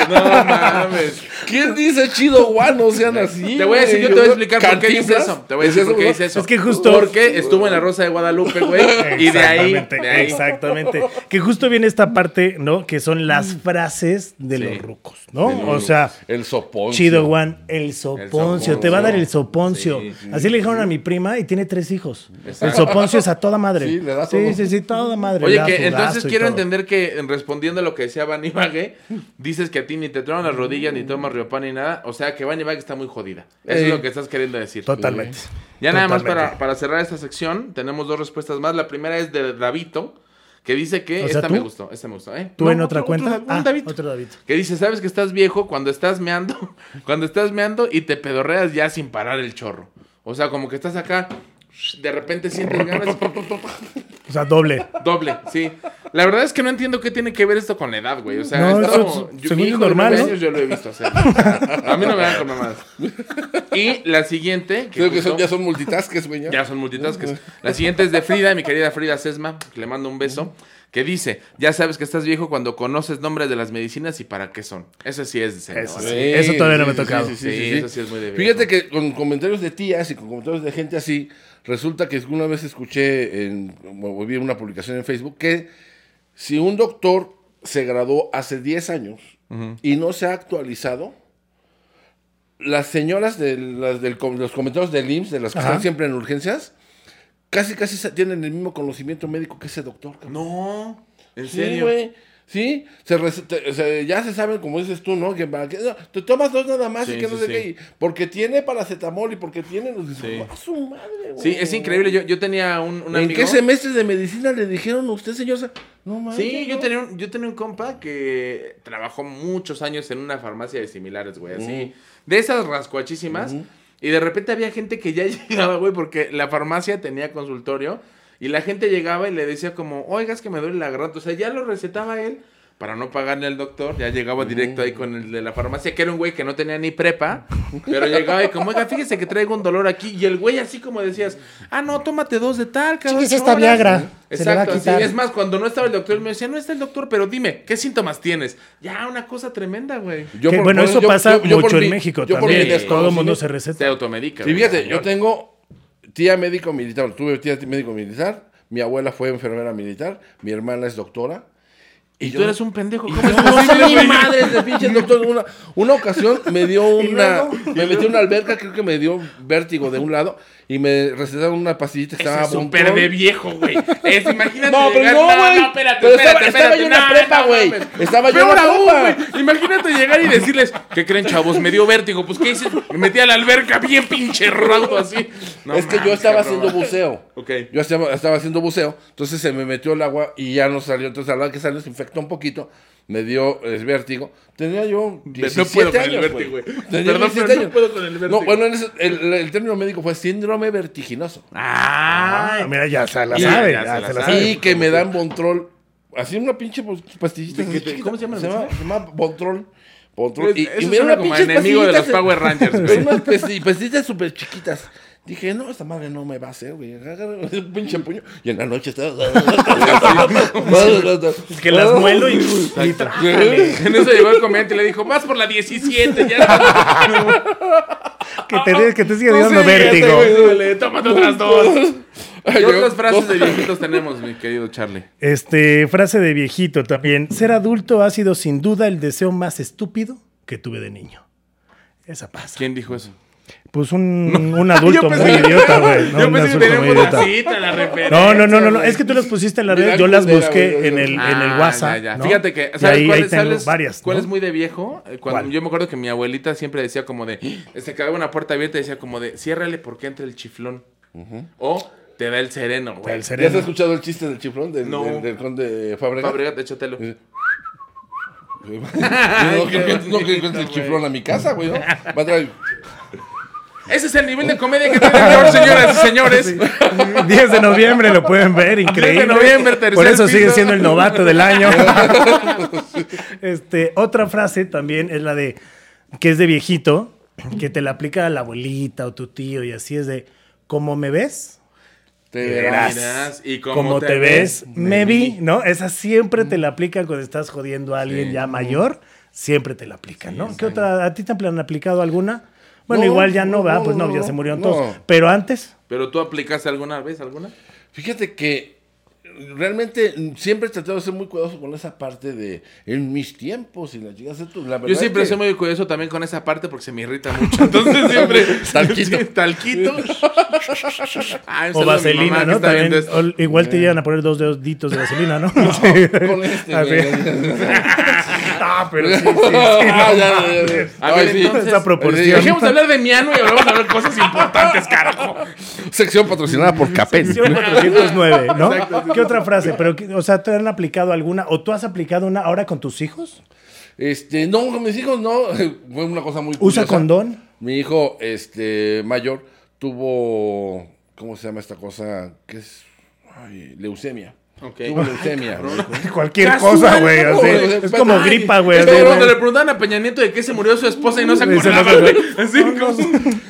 No mames. ¿Quién dice Chido One? No sean así. Te voy a decir, yo te voy a explicar por qué dice eso. Te voy a decir por qué dice eso. Es que justo- Porque estuvo en la Rosa de Guadalupe, güey. Y de ahí. Exactamente, de ahí. exactamente. Que justo viene esta parte, ¿no? Que son las frases de Sí. los rucos, ¿no? O sea, El soponcio. chido Juan, el soponcio, te va a dar el soponcio. Sí, sí, Así le dijeron a mi prima y tiene tres hijos. Exacto. El soponcio es a toda madre. Sí, le da sí, todo. sí, sí, toda madre. Oye, que entonces quiero entender que en- respondiendo a lo que decía Bani Bague, dices que a ti ni te tronan las rodillas, ni tomas riopan ni nada. O sea que Bani Bague está muy jodida. Eso es lo que estás queriendo decir. Totalmente. Ya nada más para, para cerrar esta sección, tenemos dos respuestas más. La primera es de Davito, que dice que O sea, esta ¿tú? me gustó, esta me gustó, ¿eh? ¿Tú No, en otra otro- cuenta? otro- un ah, Davito. otro David. Que dice, sabes que estás viejo cuando estás meando, cuando estás meando y te pedorreas ya sin parar el chorro. O sea, como que estás acá, de repente sientes ganas, O sea, doble. doble, sí. La verdad es que no entiendo qué tiene que ver esto con la edad, güey. O sea, No, es como- es- yo- según mi es hijo de normal, nueve ¿no? años yo lo he visto hacer. A mí no me dan con mamadas. Y la siguiente. que Creo que son, ya son multitasques, güey. Ya son multitasks. La siguiente es de Frida, mi querida Frida Sesma, que le mando un beso, que dice, ya sabes que estás viejo cuando conoces nombres de las medicinas y para qué son. Eso sí es de señor. Eso Sí. Eso todavía no me ha sí, tocado. sí, sí, sí, sí. eso sí es muy de viejo. Fíjate que con comentarios de tías y con comentarios de gente así, resulta que una vez escuché, en, o vi una publicación en Facebook, que si un doctor se graduó hace 10 años y no se ha actualizado, las señoras de, las del com- los comentarios del IMSS, de las que Ajá. están siempre en urgencias, casi casi tienen el mismo conocimiento médico que ese doctor. cabrón. No, en Sí, serio. güey. Sí, se res- te- se- ya se saben, como dices tú, ¿no? Que, para que- no, te tomas dos nada más Sí, y que no sí, sé qué. y porque tiene paracetamol y porque tiene... Los, Sí. ¡A su madre, güey! Sí, es increíble. Yo, yo tenía un, un ¿En amigo. qué semestre de medicina le dijeron a usted, señor? No mames. Sí, yo tenía, un, yo tenía un compa que trabajó muchos años en una farmacia de similares, güey, así. De esas rascuachísimas. Y de repente había gente que ya llegaba, güey, porque la farmacia tenía consultorio. Y la gente llegaba y le decía como, oiga, es que me duele la garganta. O sea, ya lo recetaba él para no pagarle al doctor. Ya llegaba directo ahí con el de la farmacia, que era un güey que no tenía ni prepa. Pero llegaba y como, oiga, fíjese que traigo un dolor aquí. Y el güey así como decías, ah, no, tómate dos de tal, Chíguese ocho esta horas". Viagra, se le va a Exacto, así. Es más, cuando no estaba el doctor, él me decía, no está el doctor, pero dime, ¿qué síntomas tienes? Ya, una cosa tremenda, güey. Yo Que, por- bueno, por- eso yo- pasa yo- yo por mucho en mi- México yo por mi también. Todo el mundo se Se receta. automedica. Sí, güey, fíjate, yo tengo tía médico militar, tuve tía médico militar, mi abuela fue enfermera militar, mi hermana es doctora. Y yo- tú eres un pendejo. Y ¿Cómo es no madre de pinche doctor. Una, una ocasión me dio una. Me metí en una alberca, creo que me dio vértigo de un lado. Y me recetaron una pastillita que estaba es súper de viejo, güey. Es, imagínate No, pero llegar- no, güey. No, espérate, Pero espérate, estaba- yo en la No, prepa, no güey. Estaba yo en la prepa. güey. Imagínate llegar y decirles, ¿qué creen, chavos? Me dio vértigo. Pues, ¿qué hice? Me metí a la alberca bien pinche raudo así. No es que yo estaba haciendo buceo. Ok. Yo estaba, estaba haciendo buceo. Entonces se me metió el agua y ya no salió. Entonces a la hora que salió se infectó un poquito. Me dio eh, vértigo. Tenía yo 17 no puedo con el años, vértigo, güey. güey. Tenía Perdón, 17 pero no puedo con el vértigo. No, bueno, en ese- el, el término médico fue síndrome vertiginoso. Ah, mira, ya se la Y- sabe. ya ya se la se la sabe. sabe. Y que me dan Bontrol. Así una pinche pues, pastillita. ¿De así qué te- chiquita. cómo se llama la Se llama, se llama Bontrol. Bontrol. Y, y una como pinche enemigo de los Power Rangers, unas pasti- pastillitas súper chiquitas. Dije, no, esta madre no me va a hacer, güey. Un pinche puño. Y en la noche estaba. Es que las muelo y, y trájale. En eso llegó el comediante y le dijo, vas por la 17, ya. Que te, que te siga No dando vértigo. Tómate otras dos. ¿Qué yo- otras frases de viejitos tenemos, mi querido Charlie? Este, frase de viejito también. Ser adulto ha sido sin duda el deseo más estúpido que tuve de niño. Esa pasa. ¿Quién dijo eso? Pues un, un adulto muy idiota, güey. No, Yo pensé que teníamos cita, la referencia. No, no, no, no. Es que tú las pusiste en la red. Yo las busqué en el, en el Ah, WhatsApp. ya, ya. ¿no? Fíjate que, ¿sabes ahí, cuál, ahí es, tengo sabes varias. cuál ¿no? es muy de viejo? Eh, Cuando, ¿Cuál? Yo me acuerdo que mi abuelita siempre decía como de, se quedaba una puerta abierta y decía como de, ciérrale porque entra el chiflón. O te da el sereno, güey. El ¿Ya has sereno. escuchado el chiste del chiflón? Del, No. del, del conde Fábrega. Fabregat, échatelo. No, que que- no que encuentre el chiflón a mi casa, güey, ¿no? Va a traer. Ese es el nivel de comedia que tiene George, señoras y señores. 10 de noviembre lo pueden ver, increíble. noviembre, tercer Por eso sigue siendo el novato del año. este, otra frase también es la de que es de viejito, que te la aplica la abuelita o tu tío y así es de ¿cómo me ves? Te Verás. Verás, Y como, Como te, ves, me vi, ¿no? Esa siempre te la aplican cuando estás jodiendo a alguien Sí. ya mayor, siempre te la aplican, ¿no? ¿Qué otra? ¿A ti te han aplicado alguna? Bueno, No, igual ya no, no, ¿verdad? no, Pues no, no, ya no, se murieron no. todos. Pero antes, ¿Pero tú aplicaste alguna vez alguna? Fíjate que realmente siempre he tratado de ser muy cuidadoso con esa parte de en mis tiempos y la chica la verdad Yo siempre es que- soy muy curioso también con esa parte porque se me irrita mucho. Entonces siempre. Talquito. Talquito. Ah, o vaselina, ¿no? También, o- igual te llegan a poner dos deditos de vaselina, ¿no? con este, Güey. ah, pero sí, sí, sí. Ah, ya, ya, ya. A ver, sí. entonces, Esa proporción. Dejemos de hablar de Miano y hablamos de cosas importantes, carajo. Sección patrocinada por Capen. Sección 409, ¿no? Exacto. ¿Qué otra frase? Pero, ¿qué- o sea, ¿te han aplicado alguna? ¿O tú has aplicado una ahora con tus hijos? Este, no, con mis hijos no. Fue una cosa muy ¿Usa curiosa. condón? Mi hijo, este, mayor, tuvo, ¿cómo se llama esta cosa? Que es ay, leucemia. Ok. Tuvo leucemia. Cualquier cosa, güey. Es como Ay, gripa, güey. Es como cuando le preguntaban a Peña Nieto de que se murió su esposa y no se acordaba. Así como,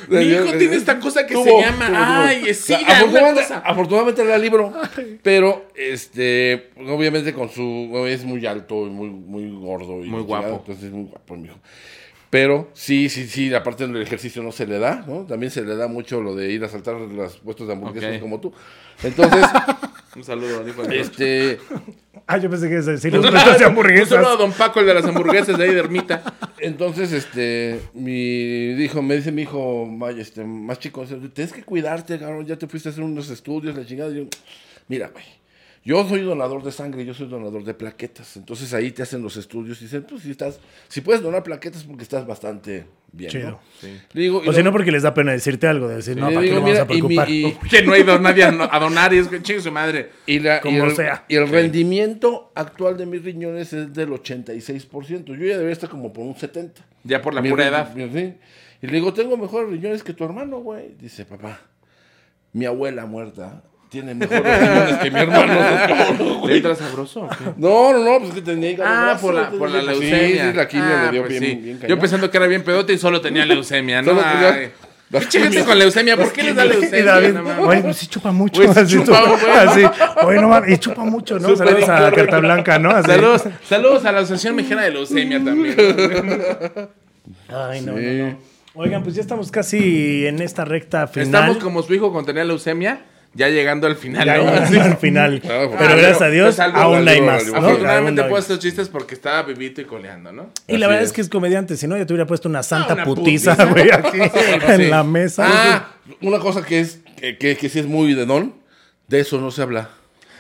mi hijo tiene esta cosa que tuvo- se llama, tuvo- ay, es una afortunadamente, afortunadamente era libro, pero este, obviamente con su es muy alto y muy muy gordo y Muy guapo. entonces es muy guapo mi hijo. Pero sí, sí, sí, aparte del ejercicio no se le da, ¿no? También se le da mucho lo de ir a saltar los puestos de hamburguesas como tú. Entonces, Un saludo, hijo de este, Ah, yo pensé que ibas a decir los puestos de Un hamburguesas. saludo a Don Paco, el de las hamburguesas de ahí de Ermita. entonces, este, mi dijo, me dice mi hijo más, este, más chico, tienes que cuidarte, cabrón, ya te fuiste a hacer unos estudios, la chingada. Y yo, mira, güey, yo soy donador de sangre, yo soy donador de plaquetas. Entonces ahí te hacen los estudios y dicen, pues si estás, si puedes donar plaquetas porque estás bastante bien. Chido. ¿no? Le digo, y O si no, porque les da pena decirte algo, de decir, no, ¿para qué nos vamos a mira, y mi- preocupar? y- Que no ha ido nadie a, a donar y es que chingue su madre. Y, la, y Como el, sea. y el rendimiento actual de mis riñones es del 86%. Yo ya debería estar como por un 70%. Ya por la Mi pura edad. mi- sí. Y le digo, tengo mejores riñones que tu hermano, güey. Dice, papá, mi abuela muerta tiene mejores riñones que mi hermano. ¿Le entra sabroso? No, no, no, pues que tenía Ah, por la, por la leucemia. Sí, la quimio Ah, le dio pues bien, sí. bien Yo cañón. pensando que era bien pedote y solo tenía leucemia, ¿no? Solo tenía- quimios. con leucemia, ¿por qué les da leucemia? Oye, pues sí chupa mucho. Güey, así, chupa, güey. así. Oye, no mames, y chupa mucho, ¿no? Saludos a incorrecto. Carta Blanca, ¿no? Así. Saludos, saludos a la Asociación Mexicana de Leucemia también. Ay, no, Sí. no, no. Oigan, pues ya estamos casi en esta recta final. Estamos como su hijo cuando tenía leucemia, ya llegando al final. Ya ¿no? llegando al final. Ah, Pero ah, gracias a Dios, pues algo aún hay valió, más. ¿no? Afortunadamente hay puedo estos chistes porque estaba vivito y coleando, ¿no? Y la Así verdad es. es. que es comediante, si no, ya te hubiera puesto una santa una putiza, güey, aquí en sí. la mesa. Ah, una cosa que es que, que, que sí es muy de don, de eso no se habla.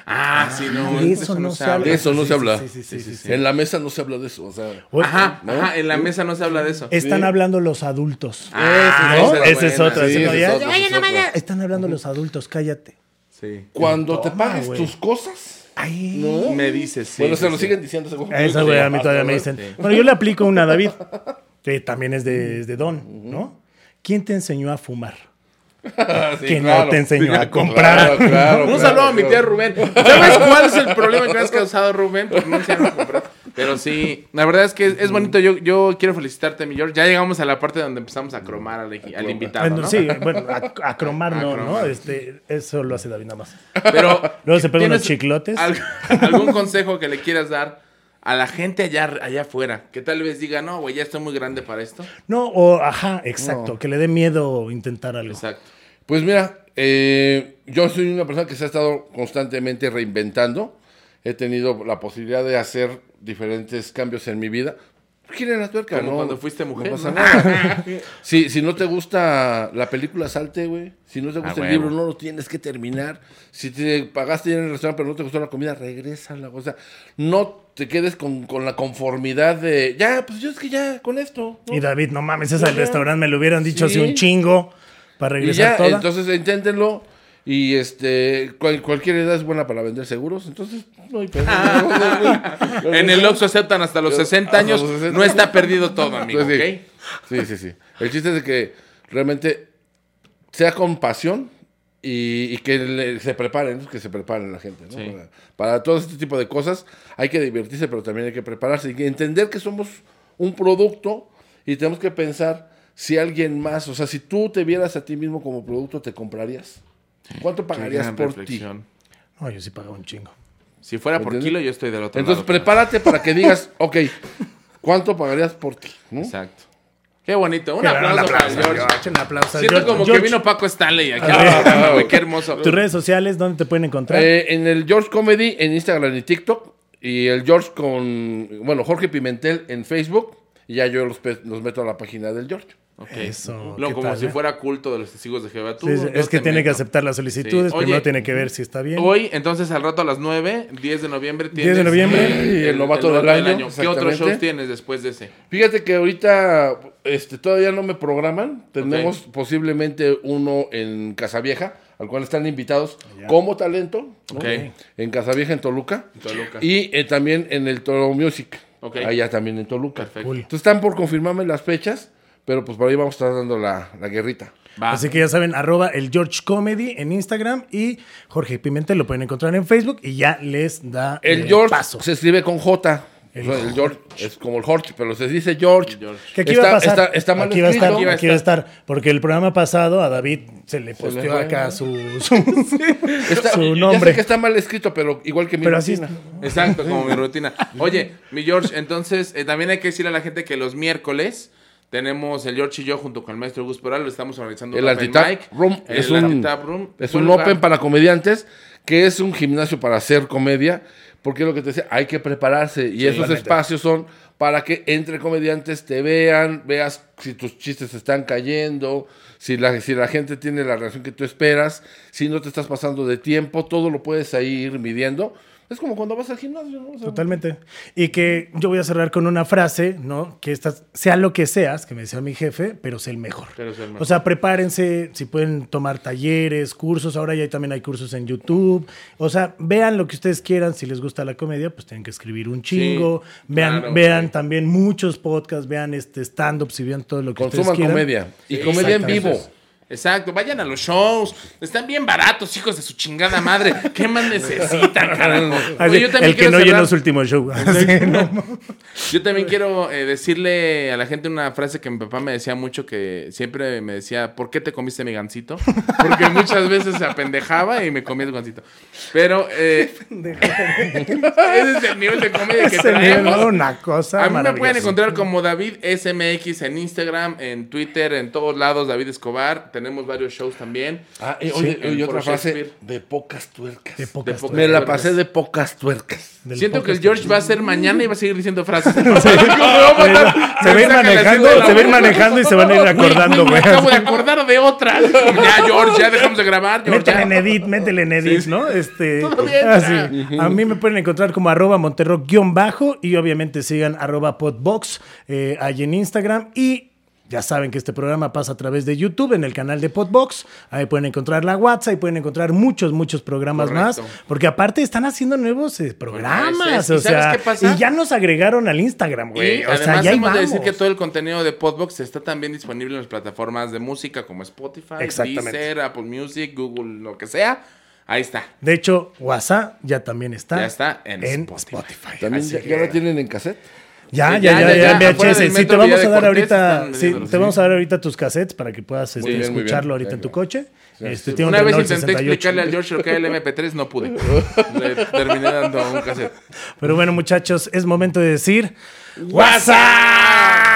Ah, sí, no. de eso no se habla. De eso no Sí, se sí, habla. sí, sí, sí, sí, sí. En la mesa no se habla de eso. O sea, Oye, Ajá, ¿no? ajá, en la mesa no se habla de eso. Están Sí. hablando los adultos. Ah, ¿no? esa Esa es otra. Están hablando los adultos, cállate. Sí. cuando te pagues güey. tus cosas, Ay. ¿no? Me dices, sí. bueno, se lo siguen diciendo. Esa, güey, a mí todavía me dicen. Bueno, yo le aplico una a David, que también es de, es de Don, ¿no? ¿Quién te enseñó a fumar? Sí, que claro. no te enseñó a comprar. claro, Un claro, saludo a mi tía. Rubén. ¿Sabes cuál es el problema que me has causado, Rubén? Por no enseñarme a comprar. Pero sí, la verdad es que es, es bonito. Yo, yo quiero felicitarte, mi George. Ya llegamos a la parte donde empezamos a cromar al, al invitado, ¿no? Sí, bueno, a, a cromar no, A ¿no? cromar. Este, eso lo hace David nada más. Pero Luego se pega unos ¿tienes chiclotes. al- ¿Algún consejo que le quieras dar a la gente allá, allá afuera? Que tal vez diga, no, güey, ya estoy muy grande para esto. No, o ajá, exacto, No. que le dé miedo intentar algo. Exacto. Pues mira, eh, yo soy una persona que se ha estado constantemente reinventando. He tenido la posibilidad de hacer diferentes cambios en mi vida. Gira la tuerca, Como ¿no? cuando fuiste mujer, No pasa nada. si, si no te gusta la película, salte, güey. Si no te gusta Ah, el huevo. libro, no lo tienes que terminar. Si te pagaste ya en el restaurante, pero no te gustó la comida, regrésala. O sea, no te quedes con, con la conformidad de, ya, pues yo es que ya, con esto. ¿no? Y David, no mames, ese al restaurante me lo hubieran dicho Sí. hace un chingo para Y regresar ya, toda. entonces inténtenlo. Y este, cual- cualquier edad es buena para vender seguros, entonces no hay pedo. En el Oxxo aceptan hasta los 60 años. Hasta los 60. No está perdido todo, amigo, Pues sí. Sí, sí, sí. El chiste es de que realmente sea con pasión y, y que le- se preparen, que se preparen la gente. ¿no? Sí. Para, para todo este tipo de cosas hay que divertirse, pero también hay que prepararse y entender que somos un producto y tenemos que pensar si alguien más, o sea, si tú te vieras a ti mismo como producto, ¿te comprarías? ¿Cuánto pagarías por reflexión. No, yo sí pagaba un chingo. Si fuera por ¿Entiendes? kilo, yo estoy del otro ti? Entonces lado. prepárate para que digas, ok, ¿cuánto pagarías por ti? ¿no? Exacto. Qué bonito. Un aplauso para aplauso, George. Un aplauso. Siento George. como George, que vino Paco Stanley aquí. Ah, güey, qué hermoso. Tus redes sociales, ¿dónde te pueden encontrar? Eh, en el George Comedy en Instagram y TikTok. Y el George con, bueno, Jorge Pimentel en Facebook. Y ya yo los, los meto a la página del George. Eso, Lo, ¿qué como tal, si eh? fuera culto de los testigos de Jehová. Tú, Sí, sí, yo es que tiene que aceptar las solicitudes. Sí. Oye, Primero tiene que ver si está bien. Hoy, entonces, al rato a las 9, 10 de noviembre, tienes... 10 de noviembre. Y el novato del año, ¿Qué otros shows tienes después de ese? Fíjate que ahorita este, todavía no me programan. Tenemos posiblemente uno en Casavieja, al cual están invitados como talento. En Casavieja, en Toluca. En Toluca. Y eh, también en el Toro Music. Allá también en Toluca. Perfecto. Entonces están por confirmarme las fechas, pero pues por ahí vamos a estar dando la, la guerrita. Va. Así que ya saben, arroba el George Comedy en Instagram y Jorge Pimentel lo pueden encontrar en Facebook y ya les da El eh, George paso. se escribe con J. El, el George es como el Jorge, pero se dice George. George. Que aquí está, va a pasar. Está, está mal aquí va a estar, escrito. Aquí va a aquí va a estar. Porque el programa pasado a David se le posteó acá su, su, Está- su Ya sé nombre. que está mal escrito, pero igual que mi Pero así rutina. Exacto, como mi rutina. Oye, mi George, entonces eh, también hay que decirle a la gente que los miércoles tenemos el George y yo junto con el maestro Gus Peral, lo estamos organizando El mic. Room El es un, Room. es un open para comediantes, que es un gimnasio para hacer comedia, porque es lo que te decía, hay que prepararse. Y esos espacios son para que entre comediantes te vean, veas si tus chistes están cayendo, si la, si la gente tiene la reacción que tú esperas, si no te estás pasando de tiempo, todo lo puedes ahí ir midiendo. Es como cuando vas al gimnasio, ¿no? O sea, Totalmente. Y que yo voy a cerrar con una frase, ¿no? Que esta, sea lo que seas, que me decía mi jefe, pero sé el mejor. Pero sé el mejor. O sea, prepárense, si pueden tomar talleres, cursos, ahora ya también hay cursos en YouTube. O sea, vean lo que ustedes quieran, si les gusta la comedia, pues tienen que escribir un chingo. vean claro, vean sí. también muchos podcasts, vean este stand-ups y vean todo lo que Consuman ustedes quieran. comedia. Y Sí, comedia en vivo. Exacto, vayan a los shows. Están bien baratos, hijos de su chingada madre. ¿Qué más necesitan, carajo? Así, Oye, yo también el que quiero no llenó cerrar- su último show. Así, ¿no? Yo también quiero eh, decirle a la gente una frase que mi papá me decía mucho, que siempre me decía, ¿por qué te comiste mi gancito? Porque muchas veces se apendejaba y me comía el gancito. Pero eh, ese es el nivel de comedia que. ¿no? Una cosa A mí me pueden encontrar como David SMX en Instagram, en Twitter, en todos lados, David Escobar. Tenemos varios shows también. Ah, y, oye, y otra frase, de pocas tuercas. De pocas pocas Me la pasé de pocas tuercas. Del Siento que el. George va a ser mañana y va a seguir diciendo frases. Se va a ir manejando, se va a ir manejando y se van a ir acordando, Güey, acabo de acordar de otra. Ya, George, ya dejamos de grabar. George, Métele en edit, métele en edit, ¿no? Este, Todavía ah. A mí me pueden encontrar como arroba monterrock guion bajo y obviamente sigan arroba podbox eh, ahí en Instagram y ya saben que este programa pasa a través de YouTube en el canal de Podbox. Ahí pueden encontrar la WhatsApp y pueden encontrar muchos, muchos programas Correcto. más. Porque aparte están haciendo nuevos eh, programas. Bueno, es. ¿Y o sabes sea, qué pasa? y ya nos agregaron al Instagram, güey. Y O sea, además ya ahí hemos de decir que todo el contenido de Podbox está también disponible en las plataformas de música como Spotify, Exactamente. Deezer, Apple Music, Google, lo que sea. Ahí está. De hecho, WhatsApp ya también está. Ya está en Spotify. Spotify. También Así ya, que- ya la tienen en cassette. Ya, Sí, ya, ya, ya, VHS. Sí, te vamos a dar ahorita, sí, te vamos a dar ahorita tus cassettes para que puedas este, bien, muy bien. escucharlo ahorita en tu coche. Este, un Una vez intenté 68. explicarle al George lo que era el MP3, no pude. Le terminé dando un cassette. Pero bueno, muchachos, es momento de decir WhatsApp.